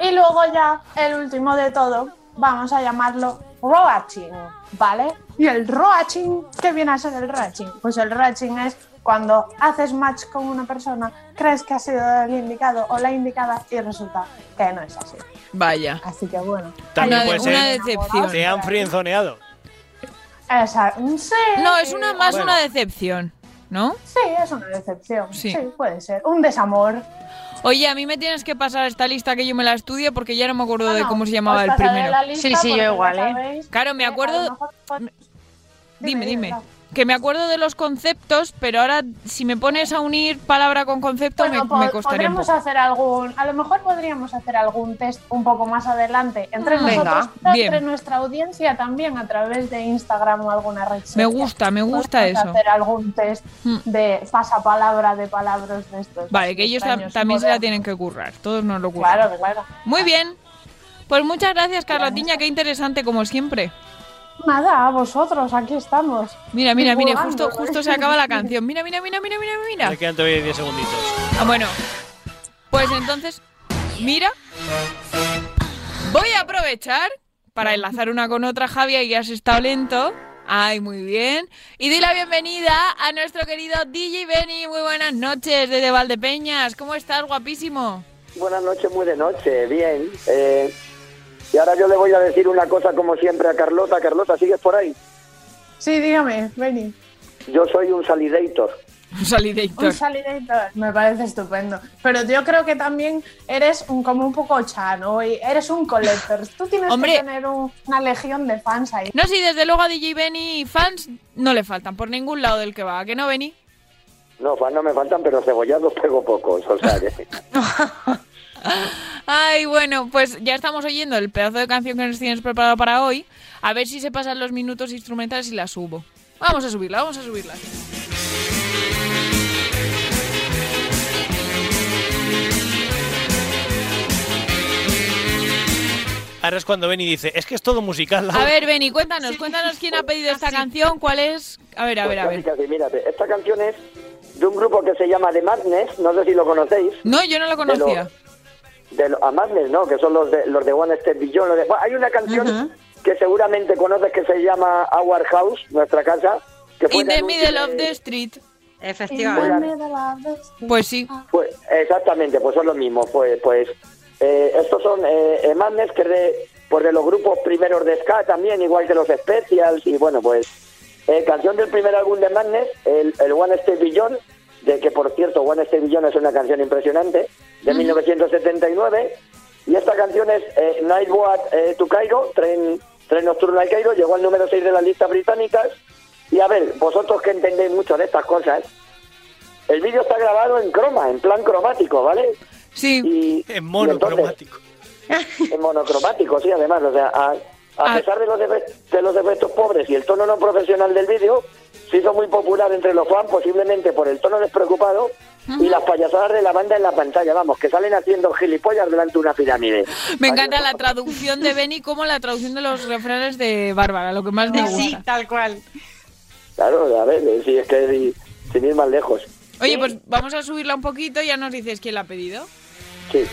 Y luego ya, el último de todo, vamos a llamarlo roaching, ¿vale? Y el roaching, ¿qué viene a ser el roaching? Pues el roaching es cuando haces match con una persona, crees que ha sido el indicado o la indicada y resulta que no es así. Vaya. Así que bueno. También Una- puede una ser. decepción. Te han frienzoneado. Esa, sí. No, es una más Bueno. una decepción, ¿no? Sí, es una decepción. Sí. Sí. puede ser. Un desamor. Oye, a mí me tienes que pasar esta lista que yo me la estudie porque ya no me acuerdo de cómo se llamaba el primero. la lista Sí, sí, yo igual, ¿eh? sabéis Claro, me acuerdo. mejor- Dime, dime, dime. Que me acuerdo de los conceptos, pero ahora si me pones a unir palabra con concepto Bueno, me, po- me costaría un podríamos poco. hacer algún, a lo mejor podríamos hacer algún test un poco más adelante entre Mm. nosotros, bien. entre nuestra audiencia también a través de Instagram o alguna red social. Me gusta, me gusta eso. hacer algún test Mm. de pasapalabra de palabras de estos. Vale, que ellos también se la tienen que currar. Todos nos lo curran. Claro, claro. Muy bien. Pues muchas gracias, Carlotiña. Qué interesante, como siempre. Nada, a vosotros, aquí estamos. Mira, mira, mira. Justo, justo se acaba la <laughs> canción. Mira, mira, mira, mira, mira, mira. Me quedan todavía 10 segunditos. Ah, bueno. Pues entonces, mira. Voy a aprovechar para enlazar una con otra, Javier, y has estado lento. Ay, muy bien. Y doy la bienvenida a nuestro querido DJ Benny. Muy buenas noches desde Valdepeñas. ¿Cómo estás, guapísimo? Buenas noches, muy de noche, bien. Eh, y ahora yo le voy a decir una cosa como siempre a Carlota. Carlota, ¿sigues por ahí? Sí, dígame, Benny. Yo soy un salidator. Un salidator. Un salidator, me parece estupendo. Pero yo creo que también eres un, como un poco chano y eres un collector. Tú tienes Hombre. que tener un- una legión de fans ahí. No, sí, desde luego a DJ Benny fans no le faltan por ningún lado del que va. ¿A que no, Benny? No, fans no me faltan, pero cebollados pego pocos. O sea que... <laughs> Ay, bueno, pues ya estamos oyendo el pedazo de canción que nos tienes preparado para hoy. A ver si se pasan los minutos instrumentales y la subo. Vamos a subirla, vamos a subirla. Ahora es cuando ven y dice, es que es todo musical. A ver, Benny, cuéntanos, cuéntanos quién ha <laughs> pedido esta canción, cuál es. A ver, a ver, a Pues ver. casi, casi, mírate. Esta canción es de un grupo que se llama The Madness, no sé si lo conocéis. No, yo no lo conocía. De lo- a Madness, ¿no? Que son los de, los de One Step Beyond. los de- Bueno, hay una canción que seguramente conoces que se llama Our House, nuestra casa. Que fue In de the middle de- of the street. Efectivamente. Pues sí. Pues, exactamente, pues son los mismos. Pues, pues eh, estos son eh, Madness, que es de, pues de los grupos primeros de Ska también, igual que los Specials. Y bueno, pues eh, canción del primer álbum de Madness, el, el One Step Beyond, de que por cierto, One Step Beyond es una canción impresionante, de 1979. Y esta canción es eh, Nightboat eh, to Cairo, tren, tren nocturno al Cairo, llegó al número 6 de las listas británicas. Y a ver, vosotros que entendéis mucho de estas cosas, el vídeo está grabado en croma, en plan cromático, ¿vale? Sí. en monocromático. <laughs> en monocromático, sí, además. O sea, a, a Ah. pesar de los, efe- de los efectos pobres y el tono no profesional del vídeo, se hizo muy popular entre los fans, posiblemente por el tono despreocupado y las payasadas de la banda en la pantalla, vamos, que salen haciendo gilipollas delante de una pirámide. Me encanta la traducción de Benny como la traducción de los refranes de Bárbara, lo que más me gusta. Sí, tal cual. Claro, a ver, si es que si- sin ir más lejos. Oye, pues vamos a subirla un poquito y ya nos dices quién la ha pedido. Sí.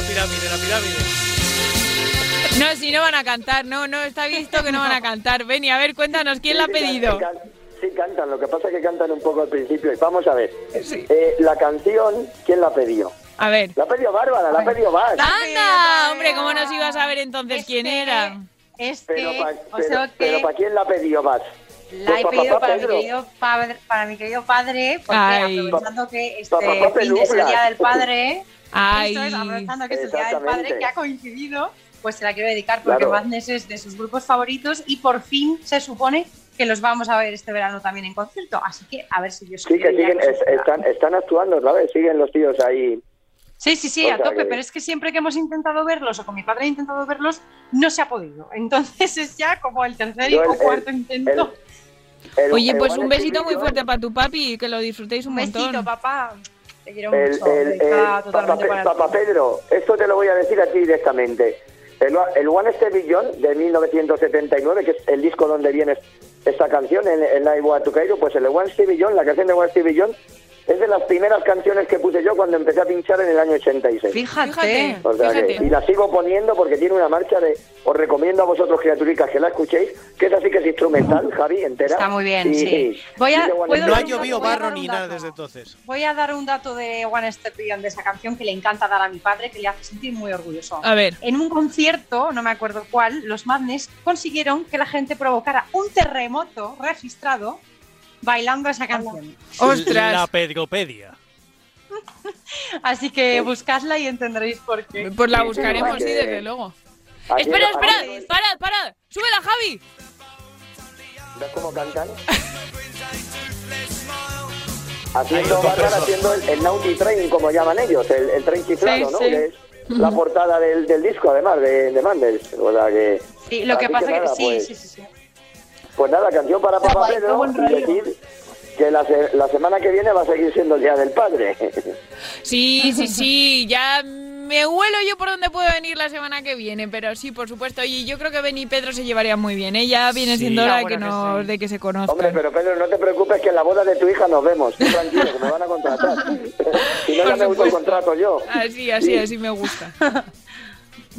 La pirámide, la pirámide. No, si no van a cantar, no, no, está visto que no van a cantar. Benny, a ver, cuéntanos, ¿quién la ha Sí, sí, pedido? Sí, cantan, lo que pasa es que cantan un poco al principio. Y vamos a ver, eh, la canción, ¿quién la pidió? A ver. La ha pedido Bárbara, la ha pedido Bas. ¡Anda! Hombre, ¿cómo nos ibas a ver entonces quién era? Es Pero para o sea que- quién la ha pedido Bas? La he Pues pedido papá para mi, querido padre, para mi querido padre, porque Ay. aprovechando que este fin es el Pelufla. Día del Padre, Ay. esto es, aprovechando que es el Día del. Padre que ha coincidido, pues se la quiero dedicar porque Claro. Madness es de sus grupos favoritos y por fin se supone que los vamos a ver este verano también en concierto. Así que a ver si yo Sí, que siguen, que es- están, están actuando otra vez, siguen los tíos ahí. Sí, sí, sí, O a sea tope, que- pero es que siempre que hemos intentado verlos o con mi padre he intentado verlos, no se ha podido. <laughs> Entonces es ya como el tercer Yo o el- cuarto el- intento. El- Oye, el pues un besito muy fuerte para tu papi y que lo disfrutéis un, Un besito, montón. papá. Te quiero El, mucho. el, dedicada el- totalmente Papá, para Pe- Papá ti. Pedro, esto te lo voy a decir a ti directamente. El, el One Stevie Jones de 1979, que es el disco donde viene esta canción, en, en Igual to Cairo, pues el One Stevie Jones, la canción de One Stevie Jones, es de las primeras canciones que puse yo cuando empecé a pinchar en el año 86. Fíjate. O sea que- Fíjate. y la sigo poniendo porque tiene una marcha de. Os recomiendo a vosotros, criaturicas, que la escuchéis, que es así que es instrumental, Javi, entera. Está muy bien, Y- sí. Voy a- puedo No ha llovido barro ni nada desde entonces. Voy a dar un dato de One Step Beyond de esa canción que le encanta dar a mi padre, que le hace sentir muy orgulloso. A ver. En un concierto, no me acuerdo cuál, los Madness consiguieron que la gente provocara un terremoto registrado bailando esa canción. ¡Ostras! La pedropedia. <laughs> Así que buscadla y entenderéis por qué. Pues la buscaremos, sí, desde luego. Aquí- Espera, espera, parad, parad. ¡Súbela, Javi! ¿Ves cómo cantan? <laughs> Haciendo haciendo el, el Naughty Train, como llaman ellos, el, el tren chiflado, Sí, ¿no? sí. Que es la portada del, del disco, además, de, de Mandels. O sea que. Sí, lo que pasa que, nada, sí, pues, sí, sí, sí. Pues nada, canción para Papá Pedro y decir que la, se- la semana que viene va a seguir siendo el Día del Padre. <laughs> Sí, sí, sí, ya me huelo yo por dónde puede venir la semana que viene, pero sí, por supuesto. Y yo creo que Ben y Pedro se llevarían muy bien. Ella viene Sí. siendo hora de que, sí. de que se Hombre, conozcan. pero Pedro, no te preocupes que en la boda de tu hija nos vemos. Tú tranquilo, que me van a contratar. <laughs> si no, ya me supuesto. contrato yo. Así, así, Sí. así me gusta. <laughs>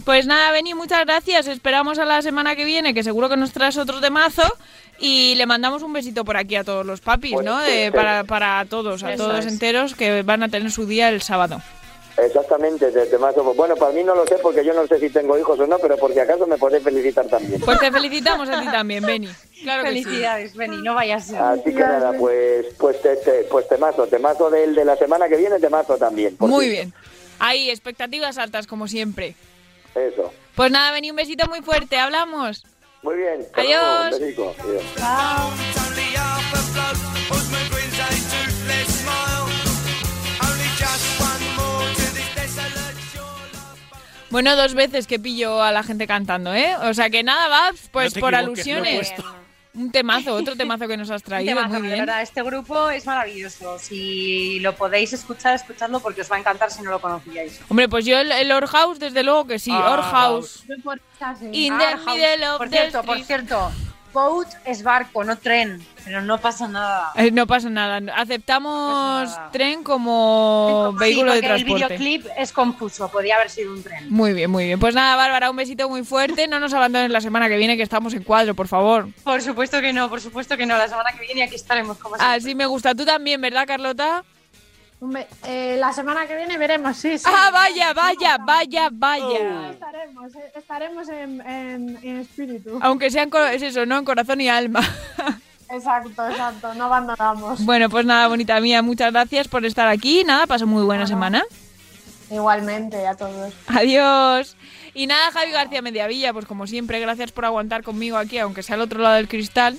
Pues nada, Beni, muchas gracias. Esperamos a la semana que viene, que seguro que nos traes otro temazo. Y le mandamos un besito por aquí a todos los papis, Pues, ¿no? pues, eh, para, para todos, a Eso todos es. enteros que van a tener su día el sábado. Exactamente, de temazo. Bueno, para mí no lo sé porque yo no sé si tengo hijos o no, pero por si acaso me podéis felicitar también. Pues te felicitamos a ti también, Beni. Claro que sí. Felicidades, Beni, no vayas. Así que nada, pues pues te, te- pues temazo, temazo del de la semana que viene, temazo también. Muy bien. Ahí, expectativas altas, como siempre. Eso. Pues nada, Beni, un besito muy fuerte. Hablamos. Muy bien. Adiós. luego. Adiós. Bueno, dos veces que pillo a la gente cantando, ¿eh? O sea que nada, va, pues No por alusiones. puesto. Un temazo, otro temazo que nos has <laughs> traído, temazo, muy de bien. verdad, este grupo es maravilloso. Si lo podéis escuchar, escuchadlo porque os va a encantar si no lo conocíais. Hombre, pues yo el, el Or House, desde luego que sí, Ah, Or House. In the Ah, House. middle of por the cierto, por cierto, boat es barco, no tren, pero no pasa nada. Eh, no pasa nada, aceptamos No pasa nada. tren como vehículo de porque el transporte. videoclip es confuso, podría haber sido un tren. Muy bien, muy bien. Pues nada, Bárbara, un besito muy fuerte. No nos abandones la semana que viene, que estamos en cuadro, por favor. Por supuesto que no, por supuesto que no. La semana que viene aquí estaremos como siempre. Así me gusta. Tú también, ¿verdad, Carlota? Eh, la semana que viene veremos, sí, sí. Ah, vaya, vaya, vaya, vaya. Estaremos, eh, estaremos en, en- en espíritu. Aunque sean, co- es eso, ¿no? En corazón y alma. <laughs> Exacto, exacto, no abandonamos. Bueno, pues nada, bonita mía, muchas gracias por estar aquí. Nada, paso muy buena semana. Igualmente, a todos. Adiós. Y nada, Javi García Mediavilla, pues como siempre, gracias por aguantar conmigo aquí, aunque sea al otro lado del cristal.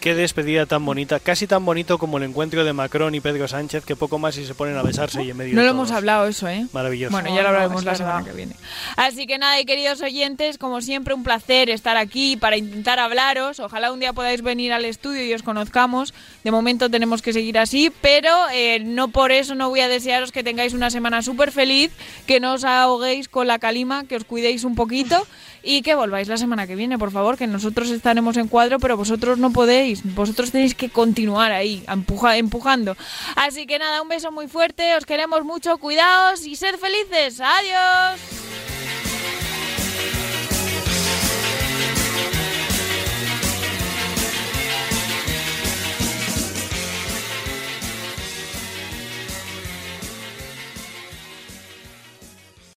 Qué despedida tan bonita, casi tan bonito como el encuentro de Macron y Pedro Sánchez, que poco más y se ponen a besarse y en medio No de lo todos. hemos hablado eso, ¿eh? Maravilloso. Bueno, No, ya lo hablaremos la semana que viene. Así que nada, y queridos oyentes, como siempre, un placer estar aquí para intentar hablaros. Ojalá un día podáis venir al estudio y os conozcamos. De momento tenemos que seguir así, pero eh, no por eso no voy a desearos que tengáis una semana súper feliz, que no os ahoguéis con la calima, que os cuidéis un poquito y que volváis la semana que viene, por favor, que nosotros estaremos en cuadro, pero vosotros no podéis. Vosotros tenéis que continuar ahí, empuja- empujando. Así que nada, un beso muy fuerte, os queremos mucho, cuidaos y sed felices. Adiós.